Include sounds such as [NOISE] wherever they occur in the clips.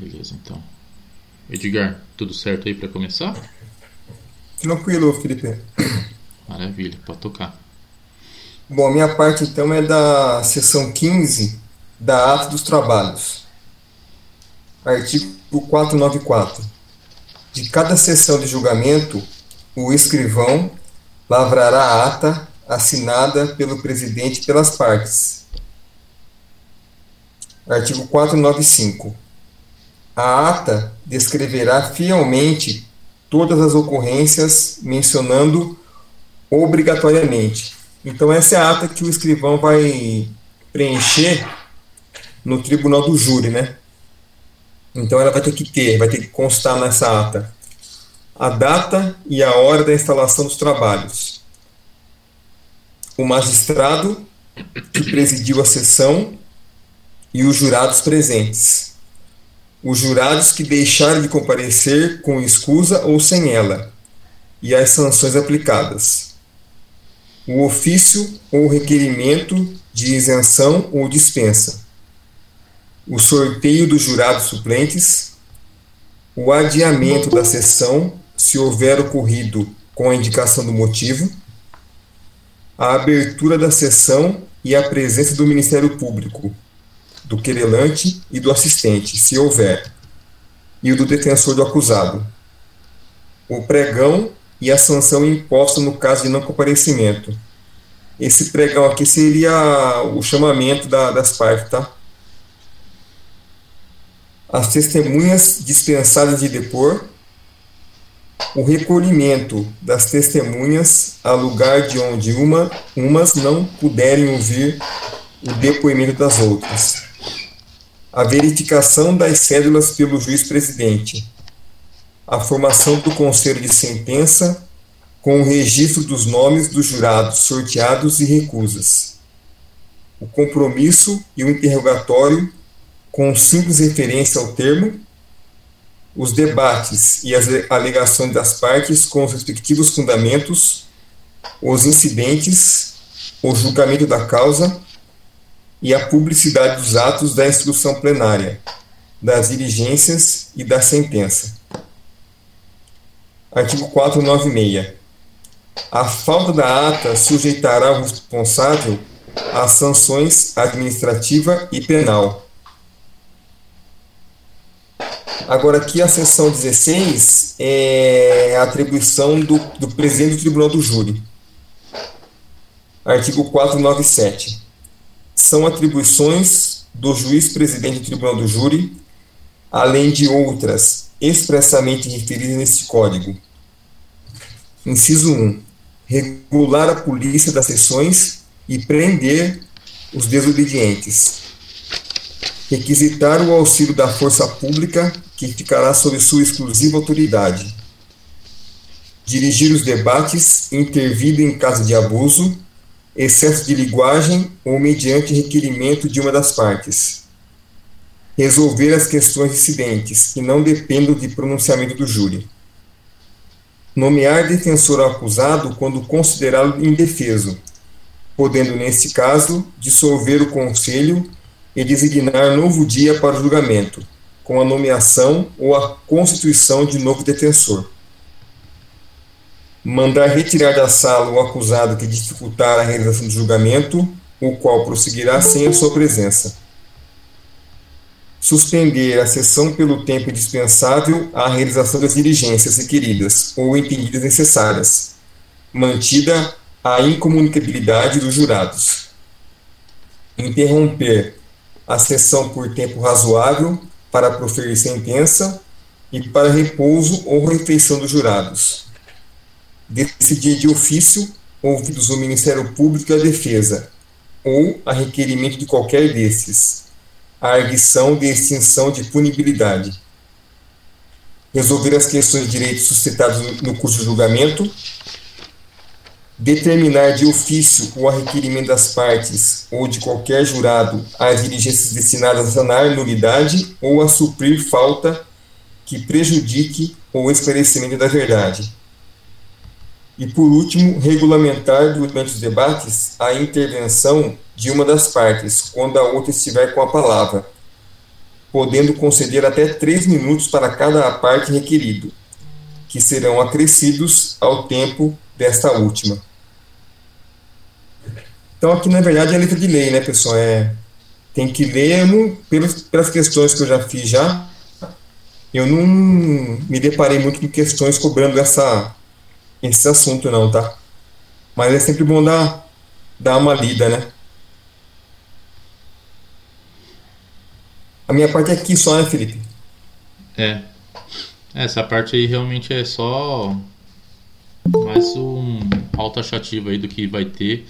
Beleza, então. Edgar, tudo certo aí para começar? Tranquilo, Felipe. Maravilha, pode tocar. Bom, a minha parte então é da seção 15 da Ata dos Trabalhos. Artigo 494. De cada sessão de julgamento, o escrivão lavrará a ata assinada pelo presidente pelas partes. Artigo 495. A ata descreverá fielmente todas as ocorrências, mencionando obrigatoriamente. Então, essa é a ata que o escrivão vai preencher no tribunal do júri, né? Então, ela vai ter que ter, vai ter que constar nessa ata a data e a hora da instalação dos trabalhos, o magistrado que presidiu a sessão e os jurados presentes, os jurados que deixaram de comparecer com escusa ou sem ela, e as sanções aplicadas, o ofício ou requerimento de isenção ou dispensa, o sorteio dos jurados suplentes, o adiamento da sessão se houver ocorrido com a indicação do motivo, a abertura da sessão e a presença do Ministério Público, do querelante e do assistente, se houver, e o do defensor do acusado, o pregão e a sanção imposta no caso de não comparecimento. Esse pregão aqui seria o chamamento da, das partes, tá? As testemunhas dispensadas de depor, o recolhimento das testemunhas a lugar de onde uma, umas não puderem ouvir o depoimento das outras, a verificação das cédulas pelo juiz presidente, a formação do conselho de sentença com o registro dos nomes dos jurados sorteados e recusas, o compromisso e o interrogatório com simples referência ao termo os debates e as alegações das partes com os respectivos fundamentos, os incidentes, o julgamento da causa e a publicidade dos atos da instrução plenária, das diligências e da sentença. Artigo 496. A falta da ata sujeitará o responsável a sanções administrativa e penal Agora, aqui a seção 16 é a atribuição do, do presidente do Tribunal do Júri. Artigo 497. São atribuições do juiz presidente do Tribunal do Júri, além de outras expressamente referidas neste Código. Inciso 1. Regular a polícia das sessões e prender os desobedientes. Requisitar o auxílio da força pública que ficará sob sua exclusiva autoridade. Dirigir os debates, intervindo em caso de abuso, excesso de linguagem ou mediante requerimento de uma das partes. Resolver as questões incidentes que não dependam de pronunciamento do júri. Nomear defensor acusado quando considerá-lo indefeso, podendo, neste caso, dissolver o conselho e designar novo dia para o julgamento com a nomeação ou a constituição de novo detentor. Mandar retirar da sala o acusado que dificultar a realização do julgamento, o qual prosseguirá sem a sua presença. Suspender a sessão pelo tempo indispensável à realização das diligências requeridas ou impedidas necessárias, mantida a incomunicabilidade dos jurados. Interromper a sessão por tempo razoável para proferir sentença e para repouso ou refeição dos jurados. Decidir de ofício, ouvidos o Ministério Público e a Defesa, ou a requerimento de qualquer desses, a arguição de extinção de punibilidade. Resolver as questões de direitos suscitadas no curso do julgamento, determinar de ofício ou a requerimento das partes ou de qualquer jurado as diligências destinadas a sanar nulidade ou a suprir falta que prejudique o esclarecimento da verdade. E, por último, regulamentar durante os debates a intervenção de uma das partes, quando a outra estiver com a palavra, podendo conceder até três minutos para cada parte requerido, que serão acrescidos ao tempo desta última. Então, aqui na verdade é letra de lei, né, pessoal? É, tem que ler não, pelas, pelas questões que eu já fiz já. Eu não me deparei muito com questões cobrando essa, esse assunto, não, tá? Mas é sempre bom dar, dar uma lida, né? A minha parte é aqui só, né, Felipe? É. Essa parte aí realmente é só mais um autoachativo aí do que vai ter,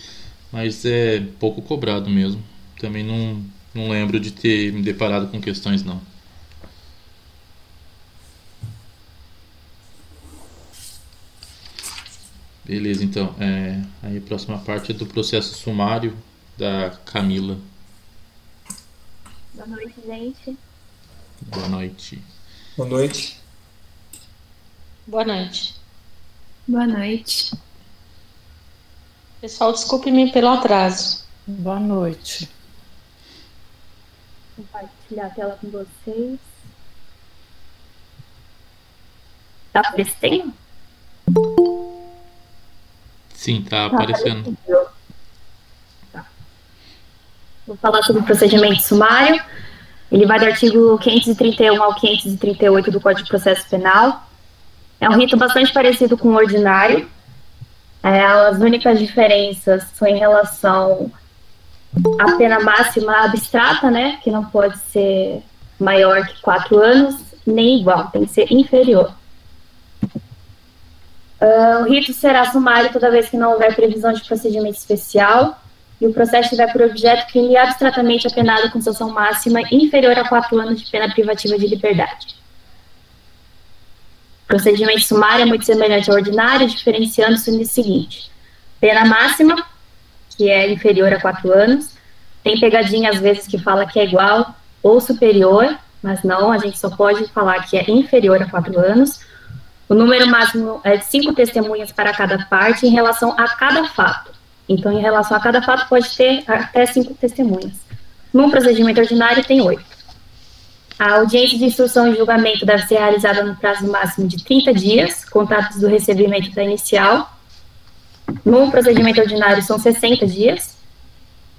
mas é pouco cobrado mesmo. Também não, não lembro de ter me deparado com questões não. Beleza, então. É, aí a próxima parte é do processo sumário da Camila. Boa noite, gente. Boa noite. Boa noite. Boa noite. Boa noite. Pessoal, desculpe-me pelo atraso. Boa noite. Vou compartilhar a tela com vocês. Tá aparecendo? Sim, tá aparecendo. Vou falar sobre o procedimento sumário. Ele vai do artigo 531 ao 538 do Código de Processo Penal. É um rito bastante parecido com o ordinário. É, as únicas diferenças são em relação à pena máxima abstrata, né, que não pode ser maior que quatro anos, nem igual, tem que ser inferior. Uh, o rito será sumário toda vez que não houver previsão de procedimento especial e o processo tiver por objeto crime abstratamente apenado com sanção máxima inferior a quatro anos de pena privativa de liberdade. O procedimento sumário é muito semelhante ao ordinário, diferenciando-se no seguinte: pena máxima, que é inferior a quatro anos, tem pegadinha às vezes que fala que é igual ou superior, mas não, a gente só pode falar que é inferior a quatro anos. O número máximo é de cinco testemunhas para cada parte em relação a cada fato. Então, em relação a cada fato, pode ter até cinco testemunhas. Num procedimento ordinário, tem oito. A audiência de instrução e julgamento deve ser realizada no prazo máximo de 30 dias, contados do recebimento da inicial. No procedimento ordinário, são 60 dias.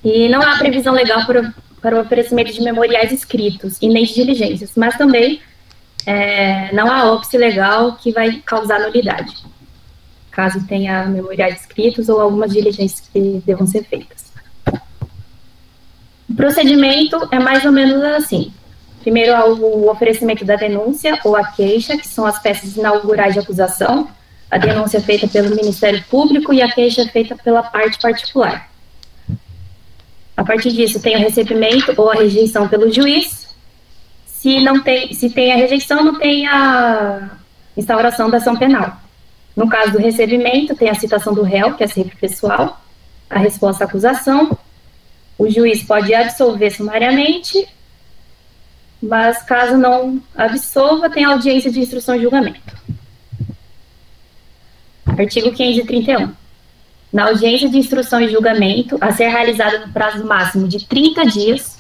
E não há previsão legal para, para o oferecimento de memoriais escritos e nem de diligências, mas também é, não há óbice legal que vai causar nulidade caso tenha memoriais escritos ou algumas diligências que devam ser feitas. O procedimento é mais ou menos assim. Primeiro o oferecimento da denúncia ou a queixa, que são as peças inaugurais de acusação. A denúncia é feita pelo Ministério Público e a queixa é feita pela parte particular. A partir disso, tem o recebimento ou a rejeição pelo juiz. Se não tem, se tem a rejeição, não tem a instauração da ação penal. No caso do recebimento, tem a citação do réu, que é sempre pessoal, a resposta à acusação. O juiz pode absolver sumariamente, mas caso não absolva, tem audiência de instrução e julgamento. Artigo 531. Na audiência de instrução e julgamento, a ser realizada no prazo máximo de 30 dias,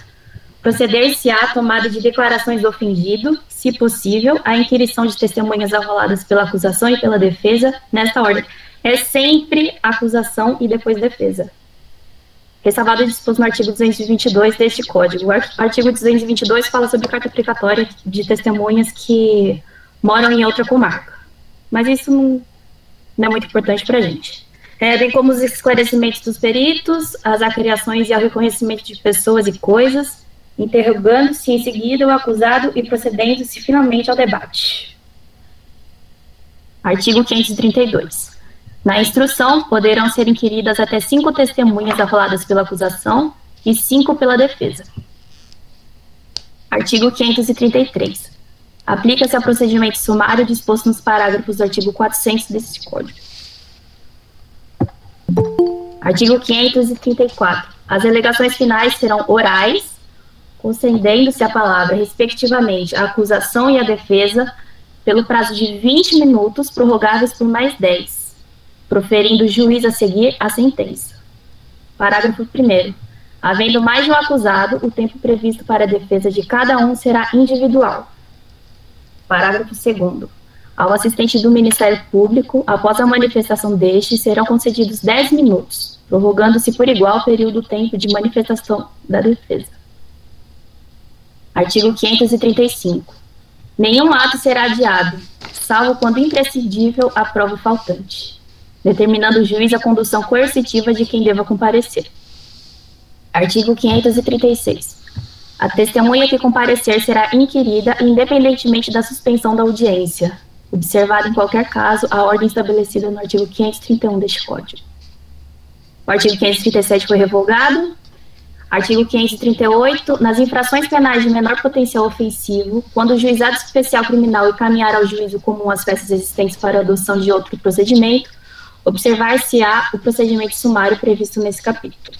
proceder-se à tomada de declarações do ofendido, se possível, a inquirição de testemunhas arroladas pela acusação e pela defesa, nesta ordem. É sempre acusação e depois defesa. Ressalvado disposto no artigo 222 deste Código. O artigo 222 fala sobre carta aplicatória de testemunhas que moram em outra comarca. Mas isso não, não é muito importante para a gente. É, bem como os esclarecimentos dos peritos, as acriações e o reconhecimento de pessoas e coisas, interrogando-se em seguida o acusado e procedendo-se finalmente ao debate. Artigo 532. Na instrução, poderão ser inquiridas até cinco testemunhas arroladas pela acusação e cinco pela defesa. Artigo 533. Aplica-se ao procedimento sumário disposto nos parágrafos do artigo 400 deste Código. Artigo 534. As alegações finais serão orais concedendo-se a palavra, respectivamente, a acusação e a defesa, pelo prazo de 20 minutos, prorrogáveis por mais 10, proferindo o juiz a seguir a sentença. Parágrafo 1. Havendo mais de um acusado, o tempo previsto para a defesa de cada um será individual. Parágrafo 2. Ao assistente do Ministério Público, após a manifestação deste, serão concedidos 10 minutos, prorrogando-se por igual o período tempo de manifestação da defesa. Artigo 535. Nenhum ato será adiado, salvo quando imprescindível a prova faltante, determinando o juiz a condução coercitiva de quem deva comparecer. Artigo 536. A testemunha que comparecer será inquirida independentemente da suspensão da audiência, observada em qualquer caso a ordem estabelecida no artigo 531 deste Código. O artigo 537 foi revogado. Artigo 538. Nas infrações penais de menor potencial ofensivo, quando o juizado especial criminal encaminhar ao juízo comum as peças existentes para adoção de outro procedimento, observar-se-á o procedimento sumário previsto nesse capítulo.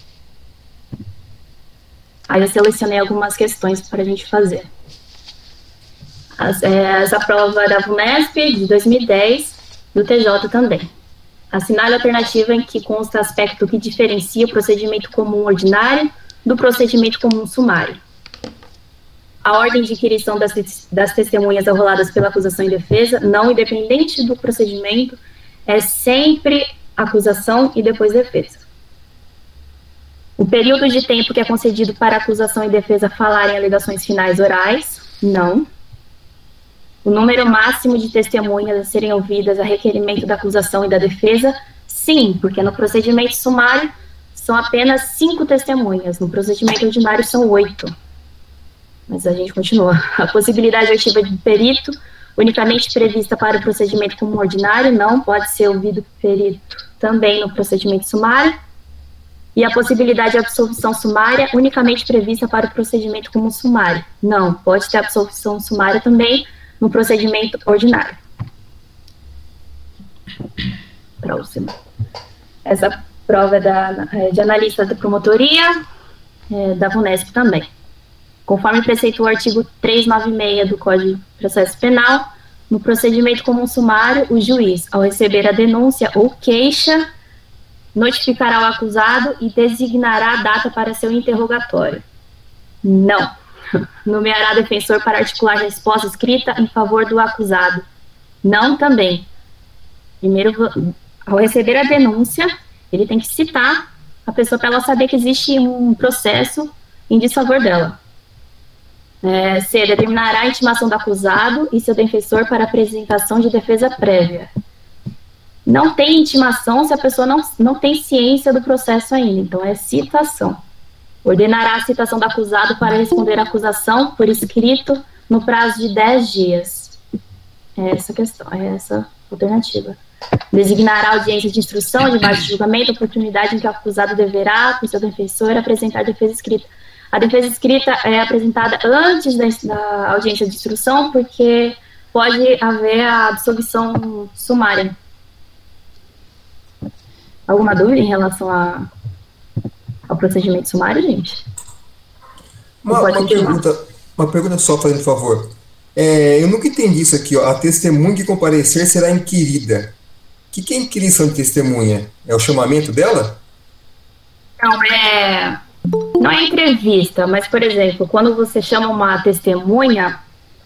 Aí eu selecionei algumas questões para a gente fazer. As, é, essa prova da VUNESP, de 2010, do TJ também. Assinale a alternativa em que consta aspecto que diferencia o procedimento comum ordinário do procedimento comum sumário. A ordem de inquirição das, das testemunhas arroladas pela acusação e defesa, não independente do procedimento, é sempre acusação e depois defesa. O período de tempo que é concedido para acusação e defesa falarem alegações finais orais, não. O número máximo de testemunhas a serem ouvidas a requerimento da acusação e da defesa, sim, porque no procedimento sumário são apenas cinco testemunhas, no procedimento ordinário são oito. Mas a gente continua. A possibilidade ativa de perito, unicamente prevista para o procedimento comum ordinário, não pode ser ouvido perito também no procedimento sumário e a possibilidade de absolvição sumária unicamente prevista para o procedimento como sumário. Não, pode ter absolvição sumária também no procedimento ordinário. Próximo. Essa prova da, é de analista da promotoria, é, da VUNESP também. Conforme preceitua o artigo 396 do Código de Processo Penal, no procedimento comum sumário, o juiz, ao receber a denúncia ou queixa, notificará o acusado e designará a data para seu interrogatório. Não. [LAUGHS] Nomeará defensor para articular resposta escrita em favor do acusado. Não também. Primeiro, ao receber a denúncia, ele tem que citar a pessoa para ela saber que existe um processo em desfavor dela. É, C. Determinará a intimação do acusado e seu defensor para apresentação de defesa prévia não tem intimação se a pessoa não, não tem ciência do processo ainda. Então, é citação. Ordenará a citação do acusado para responder à acusação por escrito no prazo de 10 dias. É essa questão, é essa alternativa. Designará audiência de instrução, de base de julgamento, oportunidade em que o acusado deverá, com seu defensor, apresentar a defesa escrita. A defesa escrita é apresentada antes da, da audiência de instrução, porque pode haver a absolvição sumária Alguma dúvida em relação a, ao procedimento sumário, gente? Uma, uma pergunta, uma pergunta só, fazendo favor. É, eu nunca entendi isso aqui, ó. A testemunha que comparecer será inquirida. O que, que é inquirição de testemunha? É o chamamento dela? Não, é. Não é entrevista, mas, por exemplo, quando você chama uma testemunha,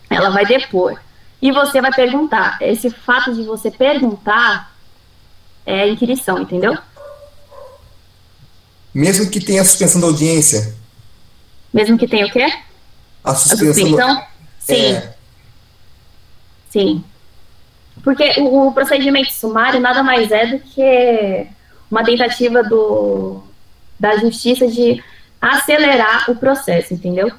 ela vai depor. E você vai perguntar. Esse fato de você perguntar é inquirição, entendeu? Mesmo que tenha suspensão da audiência. Mesmo que tenha o quê? A suspensão. A suspensão? Sim. É. Sim. Porque o, o, procedimento sumário nada mais é do que uma tentativa do, da justiça de acelerar o processo, entendeu?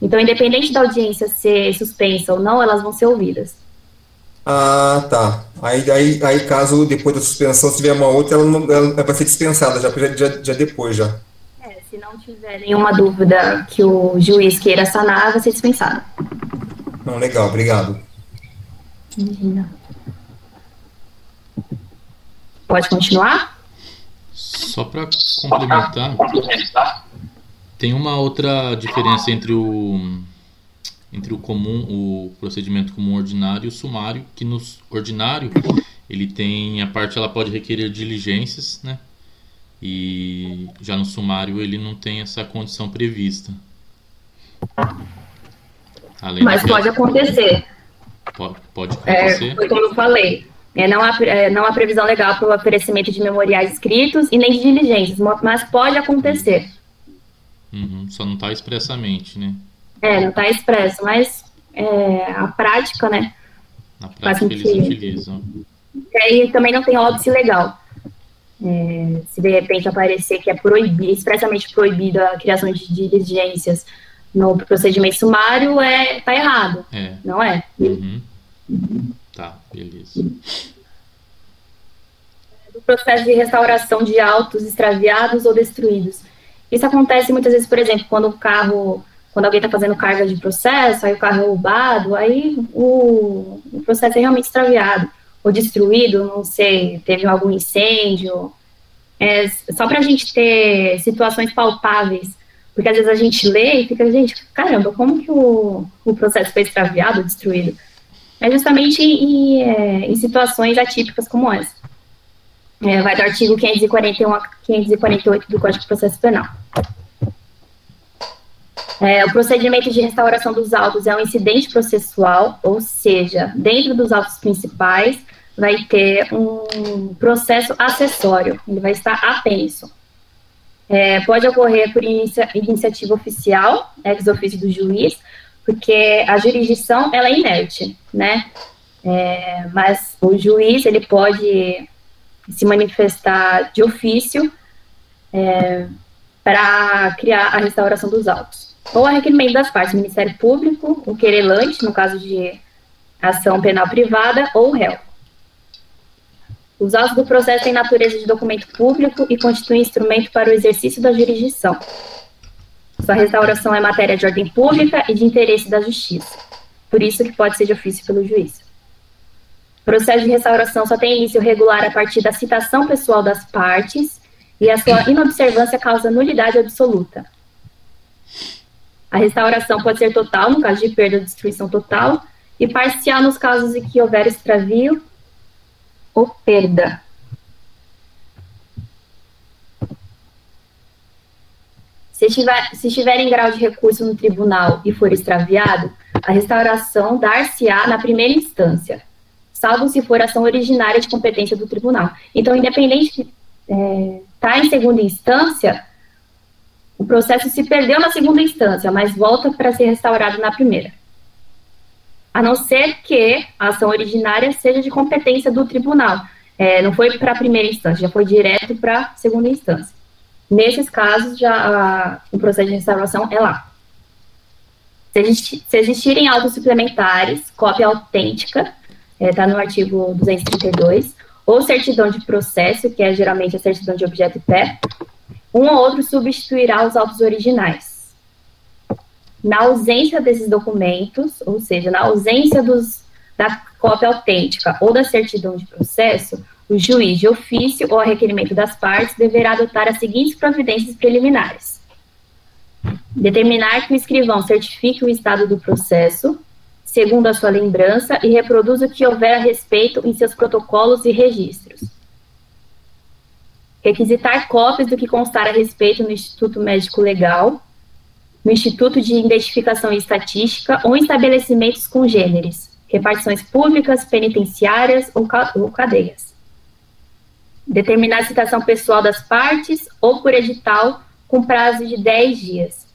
Então, independente da audiência ser suspensa ou não, elas vão ser ouvidas. Ah, tá. Aí, aí, aí caso depois da suspensão, se tiver uma outra, ela, não, ela vai ser dispensada já, já, já depois já. É, se não tiver nenhuma dúvida que o juiz queira sanar, vai ser dispensada. Não, legal, obrigado. Imagina. Pode continuar? Só para complementar, tem uma outra diferença entre o entre o comum, o procedimento comum ordinário e o sumário, que no ordinário ele tem a parte ela pode requerer diligências, né? E já no sumário ele não tem essa condição prevista. Além Mas pode acontecer. Pode, pode acontecer. É, foi como eu falei. É, não, há, é, não há previsão legal para o oferecimento de memoriais escritos e nem de diligências, mas pode acontecer. Uhum, só não está expressamente, né? É, não está expresso, mas é, a prática, né? Na prática eles que... utilizam. E aí também não tem óbice legal. É, se de repente aparecer que é proibido, expressamente proibido a criação de diligências no procedimento sumário, é, tá errado. É. Não é? Uhum. Tá, beleza. Do processo de restauração de autos extraviados ou destruídos. Isso acontece muitas vezes, por exemplo, quando o carro, quando alguém está fazendo carga de processo, aí o carro é roubado, aí o, o processo é realmente extraviado ou destruído, não sei, teve algum incêndio. É, só para a gente ter situações palpáveis, porque às vezes a gente lê e fica, gente, caramba, como que o, o processo foi extraviado, destruído? É justamente em, é, em situações atípicas como essa. É, vai do artigo 541 a 548 do Código de Processo Penal. É, o procedimento de restauração dos autos é um incidente processual, ou seja, dentro dos autos principais vai ter um processo acessório, ele vai estar apenso. É, pode ocorrer por inicia iniciativa oficial, ex ofício do juiz, porque a jurisdição ela é inerte, né? É, mas o juiz ele pode se manifestar de ofício é, para criar a restauração dos autos. Ou a requerimento das partes, Ministério Público, o querelante, no caso de ação penal privada, ou o réu. Os autos do processo têm natureza de documento público e constituem instrumento para o exercício da jurisdição. Sua restauração é matéria de ordem pública e de interesse da justiça. Por isso que pode ser de ofício pelo juiz. O processo de restauração só tem início regular a partir da citação pessoal das partes e a sua inobservância causa nulidade absoluta. A restauração pode ser total, no caso de perda ou destruição total, e parcial nos casos em que houver extravio ou perda. Se estiver, se estiver em grau de recurso no tribunal e for extraviado, a restauração dar-se-á na primeira instância, salvo se for ação originária de competência do tribunal. Então, independente de é, estar tá em segunda instância, o processo se perdeu na segunda instância, mas volta para ser restaurado na primeira. A não ser que a ação originária seja de competência do tribunal. É, não foi para a primeira instância, já foi direto para a segunda instância. Nesses casos, já a, o processo de restauração é lá. Se, se existirem autos suplementares, cópia autêntica está é, tá no artigo 232, ou certidão de processo, que é geralmente a certidão de objeto e pé, um ou outro substituirá os autos originais. Na ausência desses documentos, ou seja, na ausência dos, da cópia autêntica ou da certidão de processo, o juiz de ofício ou a requerimento das partes deverá adotar as seguintes providências preliminares: determinar que o escrivão certifique o estado do processo, segundo a sua lembrança, e reproduza o que houver a respeito em seus protocolos e registros. Requisitar cópias do que constar a respeito no Instituto Médico Legal, no Instituto de Identificação e Estatística ou em estabelecimentos congêneres, repartições públicas, penitenciárias ou, ou cadeias. Determinar a citação pessoal das partes ou por edital com prazo de 10 dias.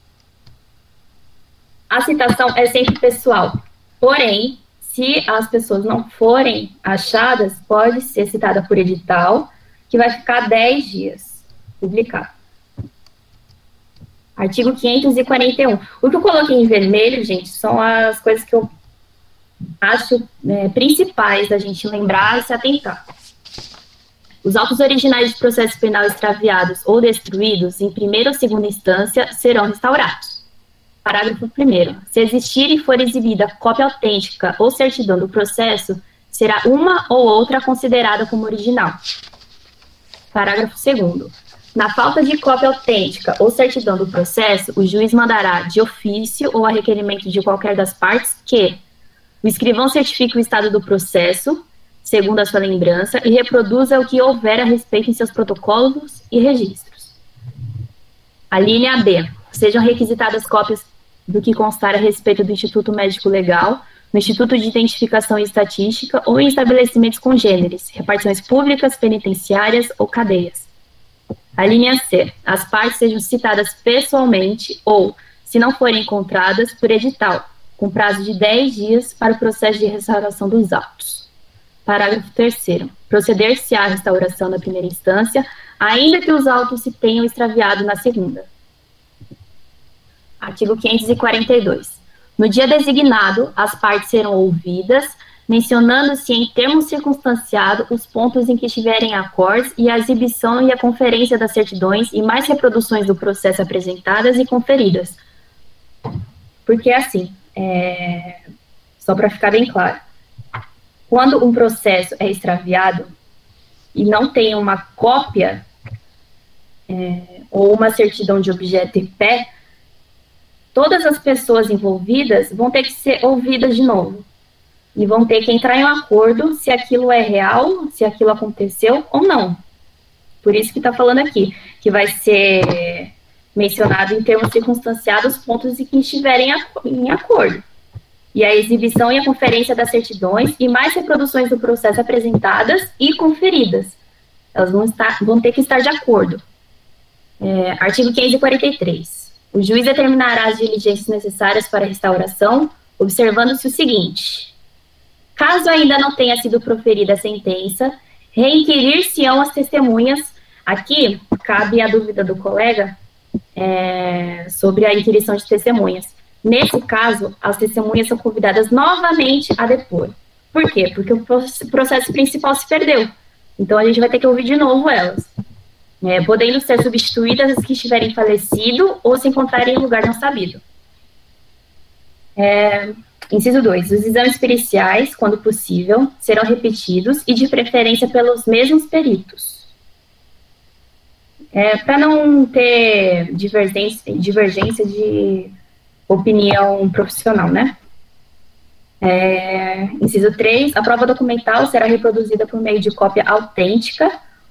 A citação é sempre pessoal, Porém, se as pessoas não forem achadas, pode ser citada por edital, que vai ficar 10 dias publicado. Artigo 541. O que eu coloquei em vermelho, gente, são as coisas que eu acho é, principais da gente lembrar e se atentar. Os autos originais de processo penal extraviados ou destruídos em primeira ou segunda instância serão restaurados. Parágrafo 1. Se existir e for exibida cópia autêntica ou certidão do processo, será uma ou outra considerada como original. Parágrafo 2. Na falta de cópia autêntica ou certidão do processo, o juiz mandará, de ofício ou a requerimento de qualquer das partes, que o escrivão certifique o estado do processo, segundo a sua lembrança, e reproduza o que houver a respeito em seus protocolos e registros. A linha B. Sejam requisitadas cópias do que constar a respeito do Instituto Médico Legal, no Instituto de Identificação e Estatística ou em estabelecimentos congêneres, repartições públicas, penitenciárias ou cadeias. A linha C. As partes sejam citadas pessoalmente ou, se não forem encontradas, por edital, com prazo de 10 dias para o processo de restauração dos autos. Parágrafo 3 Proceder-se à restauração na primeira instância, ainda que os autos se tenham extraviado na segunda. Artigo 542. No dia designado, as partes serão ouvidas, mencionando-se em termos circunstanciados os pontos em que estiverem acordes e a exibição e a conferência das certidões e mais reproduções do processo apresentadas e conferidas. Porque assim, é, só para ficar bem claro, quando um processo é extraviado e não tem uma cópia é, ou uma certidão de objeto em pé, todas as pessoas envolvidas vão ter que ser ouvidas de novo. E vão ter que entrar em um acordo se aquilo é real, se aquilo aconteceu ou não. Por isso que está falando aqui, que vai ser mencionado em termos circunstanciados pontos em que estiverem em acordo. E a exibição e a conferência das certidões e mais reproduções do processo apresentadas e conferidas. Elas vão, estar, vão ter que estar de acordo. É, artigo 543. O juiz determinará as diligências necessárias para a restauração, observando-se o seguinte: caso ainda não tenha sido proferida a sentença, reinquirir-se-ão as testemunhas. Aqui cabe a dúvida do colega é, sobre a inquirição de testemunhas. Nesse caso, as testemunhas são convidadas novamente a depor. Por quê? Porque o processo principal se perdeu. Então a gente vai ter que ouvir de novo elas é, podendo ser substituídas as que estiverem falecido ou se encontrarem em lugar não sabido. É, inciso 2. Os exames periciais, quando possível, serão repetidos e de preferência pelos mesmos peritos. É, Para não ter divergência, divergência de opinião profissional, né? É, inciso 3. A prova documental será reproduzida por meio de cópia autêntica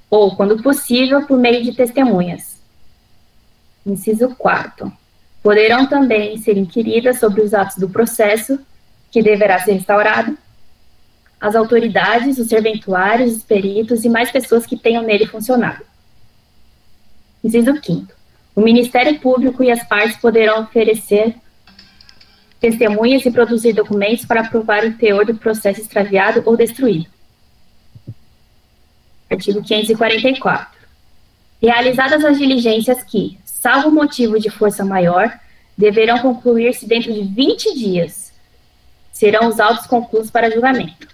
ou, quando possível, por meio de testemunhas. Inciso 4. Poderão também ser inquiridas sobre os atos do processo, que deverá ser restaurado, as autoridades, os serventuários, os peritos e mais pessoas que tenham nele funcionado. Inciso 5. O Ministério Público e as partes poderão oferecer testemunhas e produzir documentos para provar o teor do processo extraviado ou destruído. Artigo 544. Realizadas as diligências que, salvo motivo de força maior, deverão concluir-se dentro de 20 dias, serão os autos concluídos para julgamento.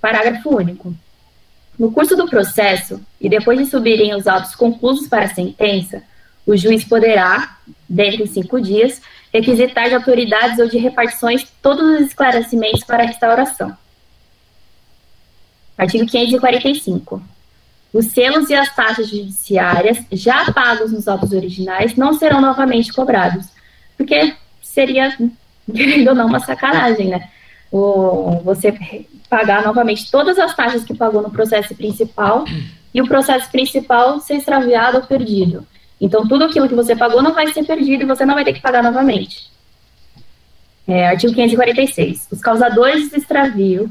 Parágrafo único. No curso do processo, e depois de subirem os autos conclusos para a sentença, o juiz poderá, dentro de cinco dias, requisitar de autoridades ou de repartições todos os esclarecimentos para a restauração. Artigo 545. Os selos e as taxas judiciárias já pagos nos autos originais não serão novamente cobrados, porque seria, [LAUGHS] querendo ou não, uma sacanagem, né? O, você pagar novamente todas as taxas que pagou no processo principal e o processo principal ser extraviado ou perdido. Então, tudo aquilo que você pagou não vai ser perdido e você não vai ter que pagar novamente. É, artigo 546. Os causadores de extravio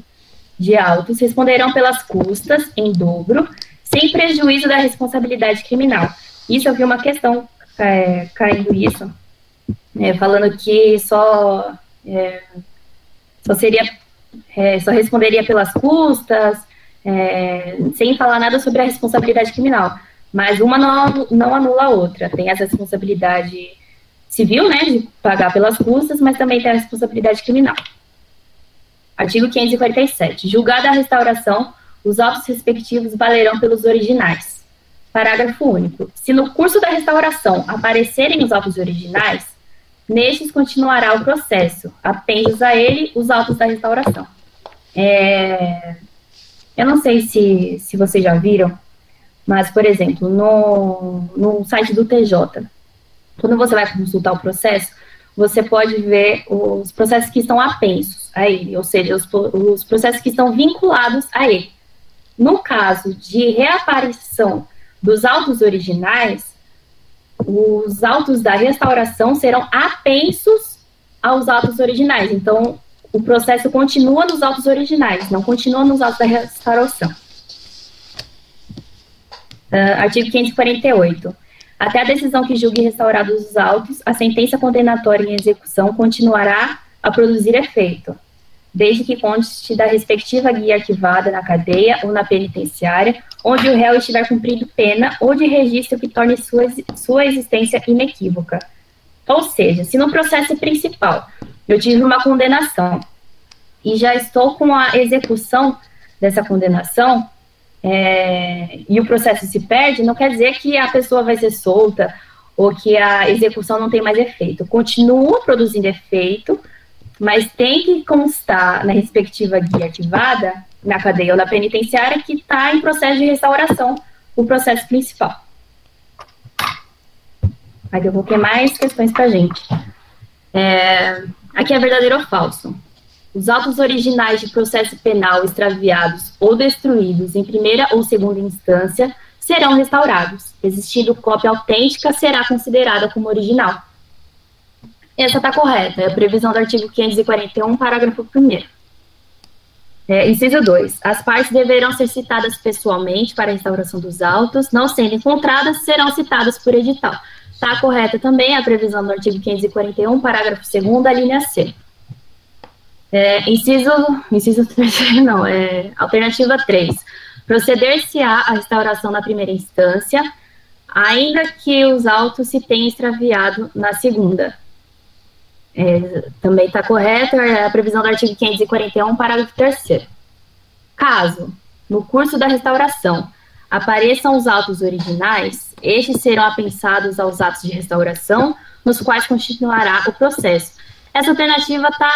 de autos responderão pelas custas em dobro sem prejuízo da responsabilidade criminal. Isso eu vi uma questão é, caindo isso, é, falando que só, é, só seria, é, só responderia pelas custas, é, sem falar nada sobre a responsabilidade criminal. Mas uma não, não anula a outra. Tem essa responsabilidade civil, né, de pagar pelas custas, mas também tem a responsabilidade criminal. Artigo 547. Julgada a restauração os autos respectivos valerão pelos originais. Parágrafo único. Se no curso da restauração aparecerem os autos originais, nestes continuará o processo, apendos a ele os autos da restauração. É... Eu não sei se, se vocês já viram, mas, por exemplo, no, no site do TJ, quando você vai consultar o processo, você pode ver os processos que estão apensos a ele, ou seja, os, os processos que estão vinculados a ele. No caso de reaparição dos autos originais, os autos da restauração serão apensos aos autos originais. Então, o processo continua nos autos originais, não continua nos autos da restauração. Uh, artigo 548. Até a decisão que julgue restaurados os autos, a sentença condenatória em execução continuará a produzir efeito, desde que conste da respectiva guia arquivada na cadeia ou na penitenciária, onde o réu estiver cumprindo pena ou de registro que torne sua, sua existência inequívoca. Ou seja, se no processo principal eu tive uma condenação e já estou com a execução dessa condenação, é, e o processo se perde, não quer dizer que a pessoa vai ser solta ou que a execução não tem mais efeito. Continua produzindo efeito, mas tem que constar na respectiva guia ativada, na cadeia ou na penitenciária, que está em processo de restauração, o processo principal. Aí eu vou ter mais questões para gente. É, aqui é verdadeiro ou falso? Os autos originais de processo penal extraviados ou destruídos em primeira ou segunda instância serão restaurados. Existindo cópia autêntica, será considerada como original. Essa está correta, é a previsão do artigo 541, parágrafo 1. É, inciso 2. As partes deverão ser citadas pessoalmente para a restauração dos autos, não sendo encontradas, serão citadas por edital. Está correta também a previsão do artigo 541, parágrafo 2, a linha C. É, inciso, inciso terceiro, [LAUGHS] não, é alternativa 3. Proceder-se-á a restauração na primeira instância, ainda que os autos se tenham extraviado na segunda. É, também está correto é a previsão do artigo 541, parágrafo 3 Caso, no curso da restauração, apareçam os autos originais, estes serão apensados aos atos de restauração, nos quais continuará o processo. Essa alternativa está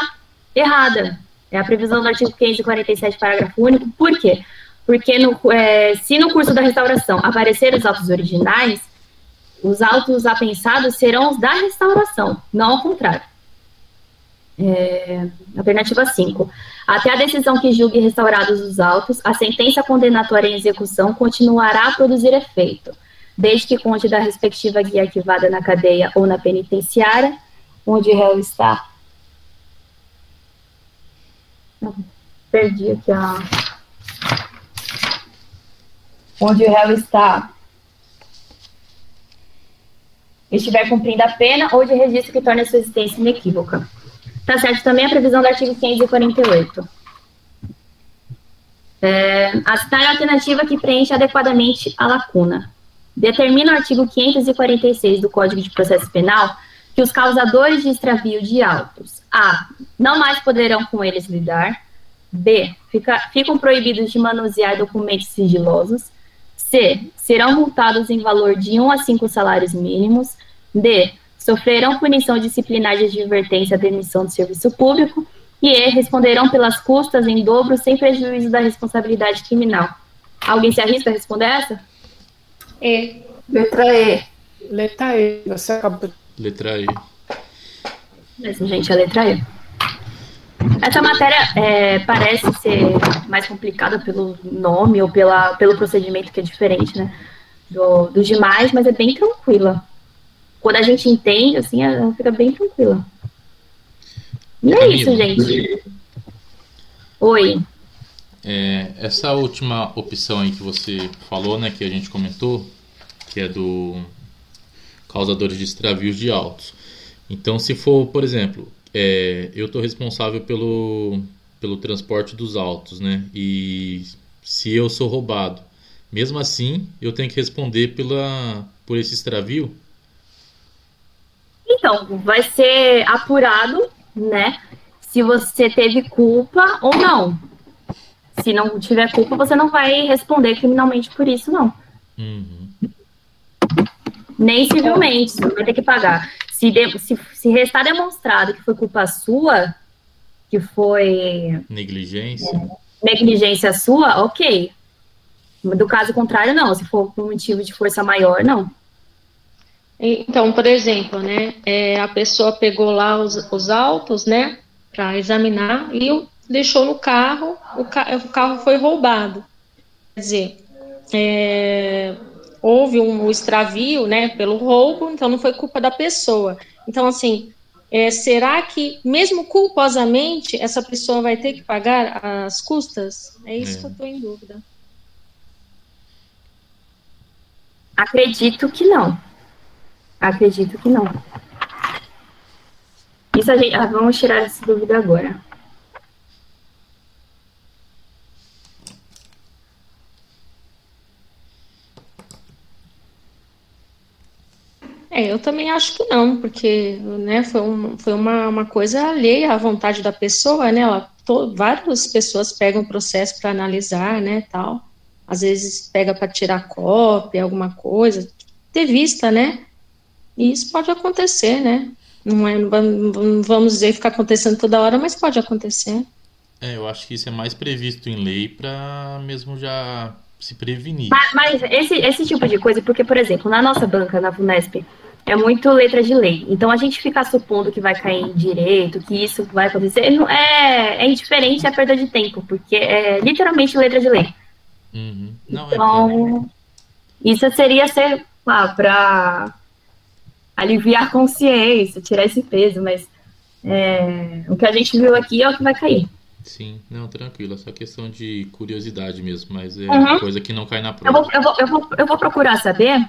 errada. É a previsão do artigo 547, parágrafo único. Por quê? Porque no, é, se no curso da restauração aparecer os autos originais, os autos apensados serão os da restauração, não ao contrário. É, alternativa 5. Até a decisão que julgue restaurados os autos, a sentença condenatória em execução continuará a produzir efeito, desde que conte da respectiva guia arquivada na cadeia ou na penitenciária, onde o réu está perdi aqui a. Onde o réu está. Estiver cumprindo a pena ou de registro que torne a sua existência inequívoca. Está certo também a previsão do artigo 548. É, a a alternativa que preenche adequadamente a lacuna. Determina o artigo 546 do Código de Processo Penal que os causadores de extravio de autos, A, não mais poderão com eles lidar, B, fica, ficam proibidos de manusear documentos sigilosos, C, serão multados em valor de 1 a 5 salários mínimos, D, sofrerão punição disciplinar de advertência à demissão do serviço público, e E, responderão pelas custas em dobro sem prejuízo da responsabilidade criminal. Alguém se arrisca a responder essa? E. Letra E. Letra E. Você acabou Letra E. Mesmo, gente, a letra E. Essa matéria é, parece ser mais complicada pelo nome ou pela, pelo procedimento que é diferente, né? Do, do demais, mas é bem tranquila. Quando a gente entende, assim, ela fica bem tranquila. E é isso, gente. Oi. É, essa última opção aí que você falou, né, que a gente comentou, que é do causadores de extravios de autos. Então, se for, por exemplo, é, eu estou responsável pelo, pelo transporte dos autos, né? E se eu sou roubado, mesmo assim, eu tenho que responder pela, por esse extravio? Então, vai ser apurado, né? Se você teve culpa ou não. Se não tiver culpa, você não vai responder criminalmente por isso, não. Uhum. Nem civilmente, você vai ter que pagar. Se, de, se, se restar demonstrado que foi culpa sua, que foi. Negligência. É, negligência sua, ok. Do caso contrário, não. Se for por motivo de força maior, não. Então, por exemplo, né, é, a pessoa pegou lá os, os autos, né, para examinar e deixou no carro, o, ca o carro foi roubado. dizer, é, houve um extravio, né, pelo roubo, então não foi culpa da pessoa. Então, assim, é, será que, mesmo culposamente, essa pessoa vai ter que pagar as custas? É isso é. que eu estou em dúvida. Acredito que não. Acredito que não. Isso a gente, ah, vamos tirar essa dúvida agora. É, eu também acho que não, porque né, foi, um, foi uma, uma coisa alheia à vontade da pessoa, né? Ela, to, várias pessoas pegam o processo para analisar, né, tal. Às vezes pega para tirar cópia, alguma coisa, ter vista, né? E isso pode acontecer, né? Não, é, não vamos dizer que fica acontecendo toda hora, mas pode acontecer. É, eu acho que isso é mais previsto em lei para mesmo já se prevenir. Mas, mas, esse, esse tipo de coisa, porque, por exemplo, na nossa banca, na VUNESP, é muito letra de lei. Então a gente ficar supondo que vai cair em direito, que isso vai acontecer, não é, é indiferente, é perda de tempo, porque é literalmente letra de lei. Uhum. Não, é então, é isso seria ser ah, para aliviar a consciência, tirar esse peso, mas é, o que a gente viu aqui é o que vai cair. Sim, não, tranquilo, é só questão de curiosidade mesmo, mas é uhum. coisa que não cai na prova. Eu vou, eu, vou, eu, vou, eu vou procurar saber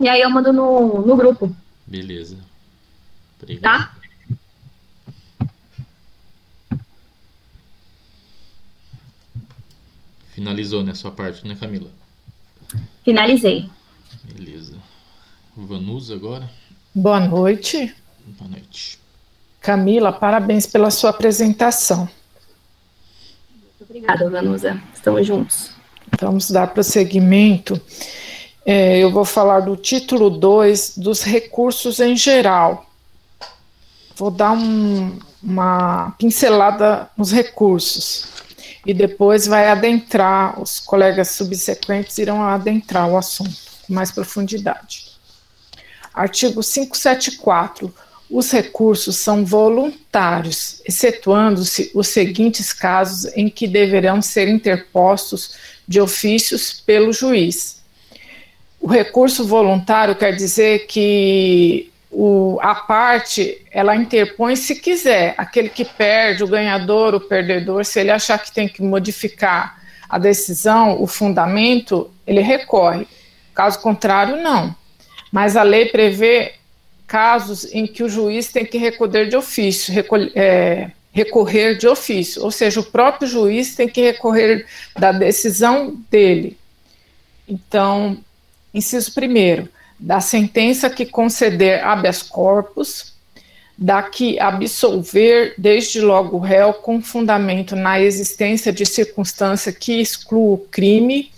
e aí eu mando no, no grupo. Beleza. Obrigado. Tá? Finalizou, né, sua parte, né, Camila? Finalizei. Beleza. Vanusa agora? Boa noite. Boa noite. Camila, parabéns pela sua apresentação. Muito obrigada, Vanusa. Estamos juntos. Vamos dar prosseguimento. É, eu vou falar do título 2 dos recursos em geral. Vou dar um, uma pincelada nos recursos e depois vai adentrar, os colegas subsequentes irão adentrar o assunto com mais profundidade. Artigo 574. Os recursos são voluntários, excetuando-se os seguintes casos em que deverão ser interpostos de ofícios pelo juiz o recurso voluntário quer dizer que o, a parte ela interpõe se quiser. Aquele que perde, o ganhador, o perdedor, se ele achar que tem que modificar a decisão, o fundamento, ele recorre. Caso contrário, não. Mas a lei prevê casos em que o juiz tem que recorrer de ofício, recolher, é, recorrer de ofício, ou seja, o próprio juiz tem que recorrer da decisão dele. Então, Inciso 1. Da sentença que conceder habeas corpus, da que absolver desde logo o réu com fundamento na existência de circunstância que exclua o crime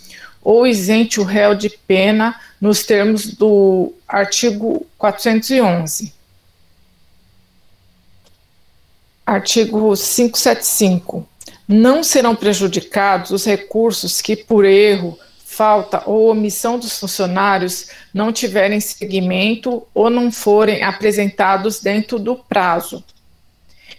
ou isente o réu de pena nos termos do artigo 411. Artigo 575. Não serão prejudicados os recursos que, por erro, falta ou omissão dos funcionários não tiverem seguimento ou não forem apresentados dentro do prazo.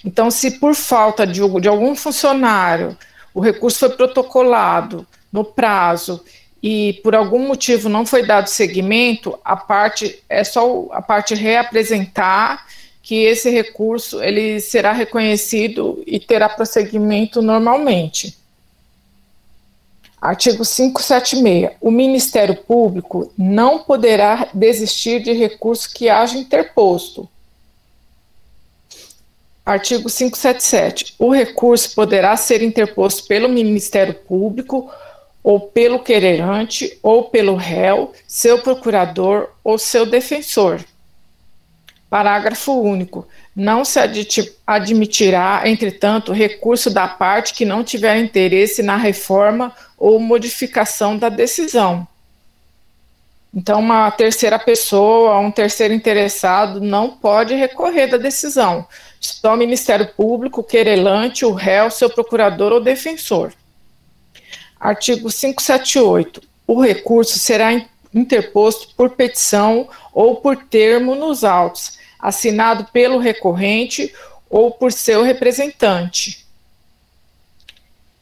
Então, se por falta de, de algum funcionário o recurso foi protocolado no prazo e por algum motivo não foi dado seguimento, a parte é só a parte reapresentar que esse recurso ele será reconhecido e terá prosseguimento normalmente. Artigo 576. O Ministério Público não poderá desistir de recurso que haja interposto. Artigo 577. O recurso poderá ser interposto pelo Ministério Público ou pelo querelante ou pelo réu, seu procurador ou seu defensor. Parágrafo único. Não se admitirá, entretanto, recurso da parte que não tiver interesse na reforma ou modificação da decisão. Então, uma terceira pessoa, um terceiro interessado não pode recorrer da decisão. Só o Ministério Público, o querelante, o réu, seu procurador ou defensor. Artigo 578. O recurso será interposto por petição ou por termo nos autos, assinado pelo recorrente ou por seu representante.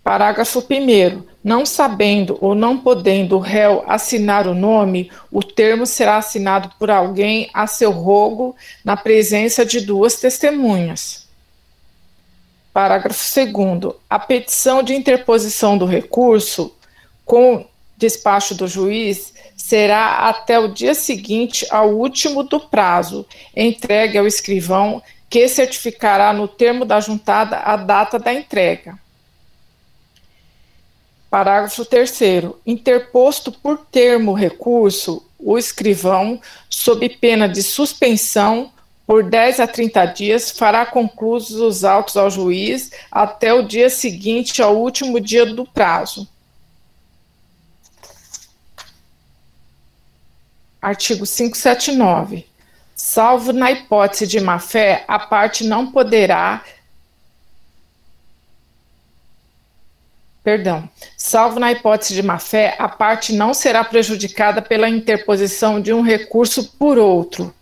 Parágrafo 1. Não sabendo ou não podendo o réu assinar o nome, o termo será assinado por alguém a seu rogo, na presença de duas testemunhas. Parágrafo 2. A petição de interposição do recurso, com despacho do juiz, será até o dia seguinte ao último do prazo, entregue ao escrivão, que certificará no termo da juntada a data da entrega. Parágrafo 3. Interposto por termo recurso, o escrivão, sob pena de suspensão, por 10 a 30 dias, fará conclusos os autos ao juiz até o dia seguinte ao último dia do prazo. Artigo 579. Salvo na hipótese de má-fé, a parte não poderá. Perdão. Salvo na hipótese de má-fé, a parte não será prejudicada pela interposição de um recurso por outro.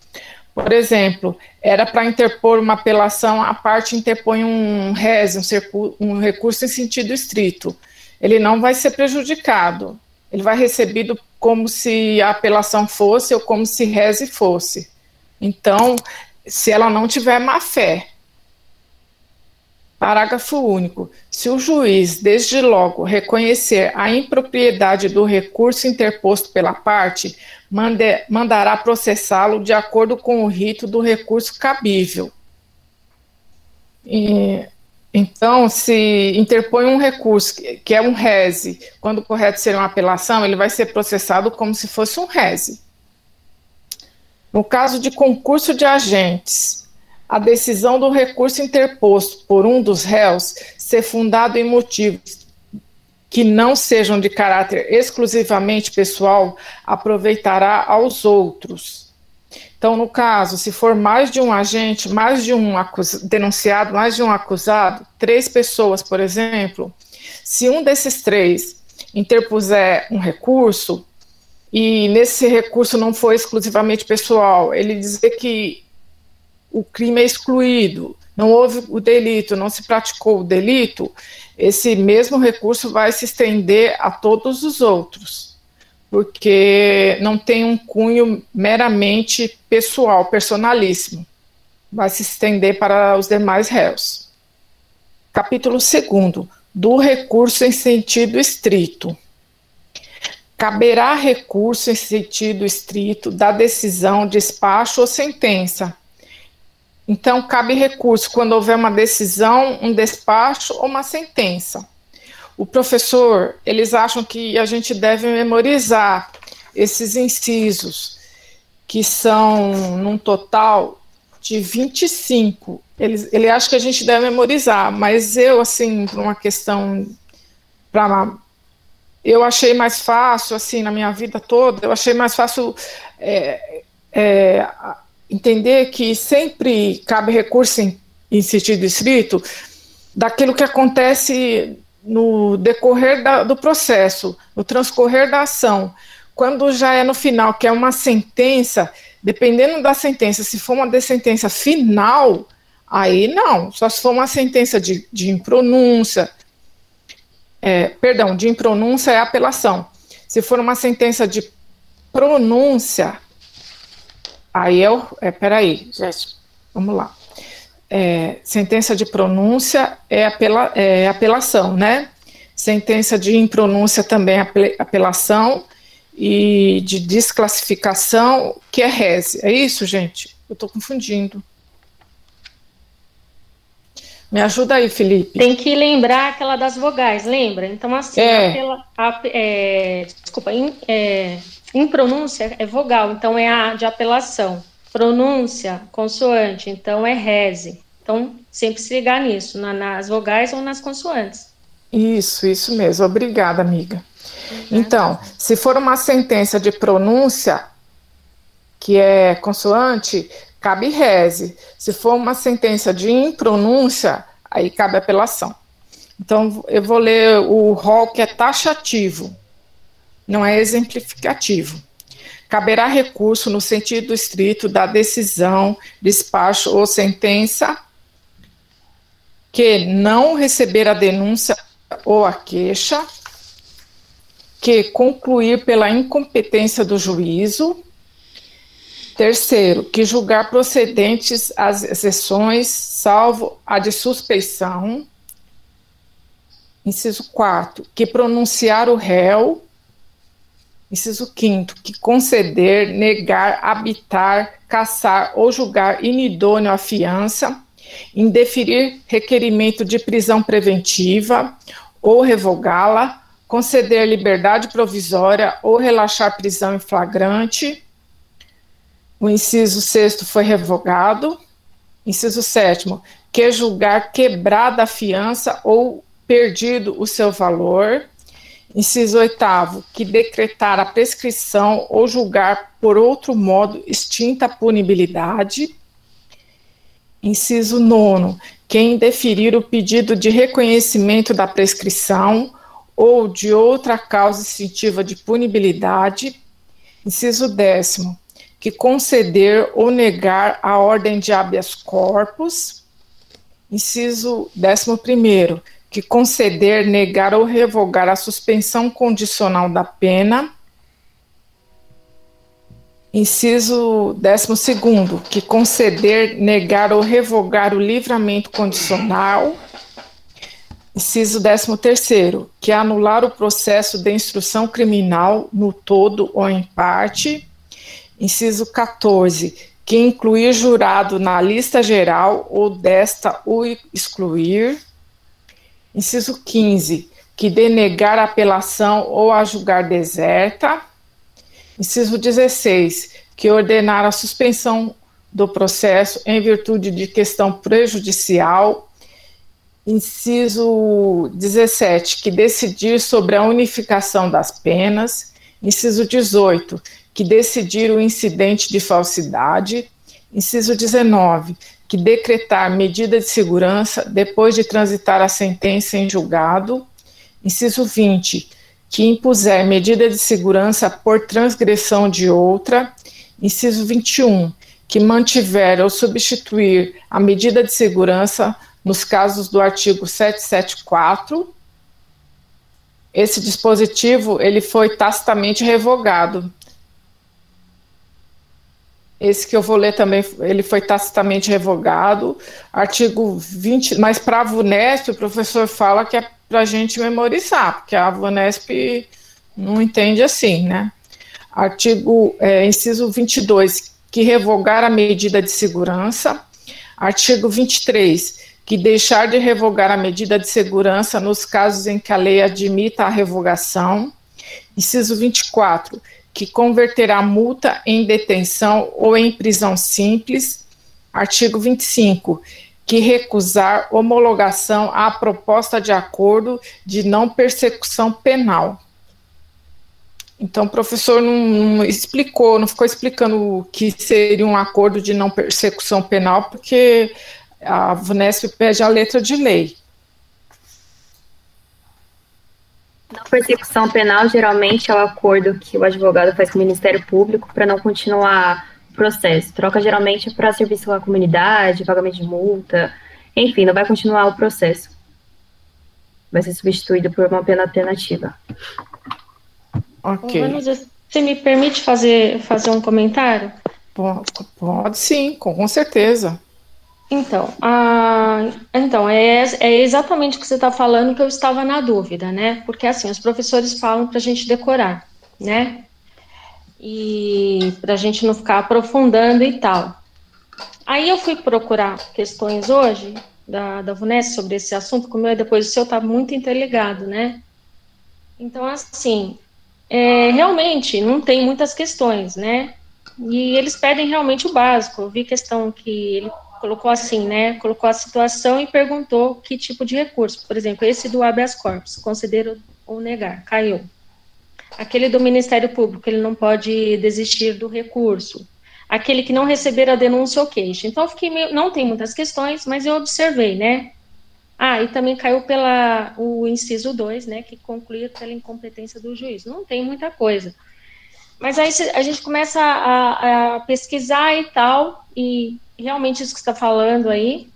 Por exemplo, era para interpor uma apelação, a parte interpõe um res, um, um recurso em sentido estrito. Ele não vai ser prejudicado. Ele vai recebido como se a apelação fosse ou como se reze fosse. Então, se ela não tiver má fé. Parágrafo único. Se o juiz, desde logo, reconhecer a impropriedade do recurso interposto pela parte, mande, mandará processá-lo de acordo com o rito do recurso cabível. E, então, se interpõe um recurso que é um rese, quando o correto seria uma apelação, ele vai ser processado como se fosse um rese. No caso de concurso de agentes, a decisão do recurso interposto por um dos réus ser fundado em motivos que não sejam de caráter exclusivamente pessoal aproveitará aos outros. Então, no caso, se for mais de um agente, mais de um denunciado, mais de um acusado, três pessoas, por exemplo, se um desses três interpuser um recurso, e nesse recurso não for exclusivamente pessoal, ele dizer que o crime é excluído, não houve o delito, não se praticou o delito, esse mesmo recurso vai se estender a todos os outros porque não tem um cunho meramente pessoal, personalíssimo. Vai se estender para os demais réus. Capítulo 2 do recurso em sentido estrito. Caberá recurso em sentido estrito da decisão, despacho ou sentença. Então, cabe recurso quando houver uma decisão, um despacho ou uma sentença o professor, eles acham que a gente deve memorizar esses incisos, que são num total de 25. Ele, ele acha que a gente deve memorizar, mas eu, assim, por uma questão. Pra, eu achei mais fácil, assim, na minha vida toda, eu achei mais fácil é, é, entender que sempre cabe recurso em, em sentido escrito daquilo que acontece no decorrer da, do processo, no transcorrer da ação. Quando já é no final, que é uma sentença, dependendo da sentença, se for uma sentença final, aí não, só se for uma sentença de, de impronúncia, é, perdão, de impronúncia é apelação. Se for uma sentença de pronúncia, aí o, é peraí, gente, vamos lá é, sentença de pronúncia é, apela, é apelação, né? Sentença de impronúncia também é apelação e de desclassificação, que é reze. É isso, gente? Eu estou confundindo. Me ajuda aí, Felipe. Tem que lembrar aquela das vogais, lembra? Então, assim, é. Apela, a, é, desculpa, in, é, impronúncia é vogal, então é a de apelação. Pronúncia, consoante, então é reze. Então, sempre se ligar nisso, na, nas vogais ou nas consoantes. Isso, isso mesmo. Obrigada, amiga. Uhum. Então, se for uma sentença de pronúncia, que é consoante, cabe reze. Se for uma sentença de impronúncia, aí cabe apelação. Então, eu vou ler o rol que é taxativo, não é exemplificativo caberá recurso no sentido estrito da decisão, despacho ou sentença que não receber a denúncia ou a queixa, que concluir pela incompetência do juízo. Terceiro, que julgar procedentes as exceções, salvo a de suspeição. Inciso quarto, que pronunciar o réu. Inciso quinto, que conceder, negar, habitar, caçar ou julgar inidôneo a fiança, indeferir requerimento de prisão preventiva ou revogá-la, conceder liberdade provisória ou relaxar prisão em flagrante. O inciso sexto foi revogado. Inciso sétimo, que julgar quebrada a fiança ou perdido o seu valor. Inciso oitavo, que decretar a prescrição ou julgar por outro modo extinta a punibilidade. Inciso nono, quem deferir o pedido de reconhecimento da prescrição ou de outra causa extintiva de punibilidade. Inciso décimo, que conceder ou negar a ordem de habeas corpus. Inciso décimo primeiro, que conceder, negar ou revogar a suspensão condicional da pena. Inciso 12, que conceder, negar ou revogar o livramento condicional. Inciso 13, que anular o processo de instrução criminal no todo ou em parte. Inciso 14, que incluir jurado na lista geral ou desta o excluir. Inciso 15, que denegar apelação ou a julgar deserta. Inciso 16, que ordenar a suspensão do processo em virtude de questão prejudicial. Inciso 17, que decidir sobre a unificação das penas. Inciso 18, que decidir o incidente de falsidade. Inciso 19, que decretar medida de segurança depois de transitar a sentença em julgado. Inciso 20, que impuser medida de segurança por transgressão de outra. Inciso 21, que mantiver ou substituir a medida de segurança nos casos do artigo 774. Esse dispositivo ele foi tacitamente revogado esse que eu vou ler também, ele foi tacitamente revogado. Artigo 20, mas para a VUNESP, o professor fala que é para a gente memorizar, porque a VUNESP não entende assim, né? Artigo, é, inciso 22, que revogar a medida de segurança. Artigo 23, que deixar de revogar a medida de segurança nos casos em que a lei admita a revogação. Inciso 24, que converterá multa em detenção ou em prisão simples. Artigo 25, que recusar homologação à proposta de acordo de não persecução penal. Então, o professor não, não, explicou, não ficou explicando o que seria um acordo de não persecução penal, porque a VUNESP pede a letra de lei. Não persecução penal geralmente é o acordo que o advogado faz com o Ministério Público para não continuar o processo. Troca geralmente é para serviço à comunidade, pagamento de multa, enfim, não vai continuar o processo. Vai ser substituído por uma pena alternativa. Ok. Você me permite fazer, fazer um comentário? Pode, pode sim, com certeza. Então, então é, é exatamente o que você está falando que eu estava na dúvida, né? Porque assim, os professores falam para a gente decorar, né? E para a gente não ficar aprofundando e tal. Aí eu fui procurar questões hoje da, da VUNES sobre esse assunto, como eu, depois o seu está muito interligado, né? Então, assim, é, realmente não tem muitas questões, né? E eles pedem realmente o básico. Eu vi questão que ele colocou assim, né? Colocou a situação e perguntou que tipo de recurso. Por exemplo, esse do habeas corpus, considero ou negar, caiu. Aquele do Ministério Público, ele não pode desistir do recurso. Aquele que não receber a denúncia ou queixa. Então, fiquei meio, não tem muitas questões, mas eu observei, né? Ah, e também caiu pela o inciso 2, né, que concluía pela incompetência do juiz. Não tem muita coisa. Mas aí a gente começa a, a pesquisar e tal, e realmente isso que está falando aí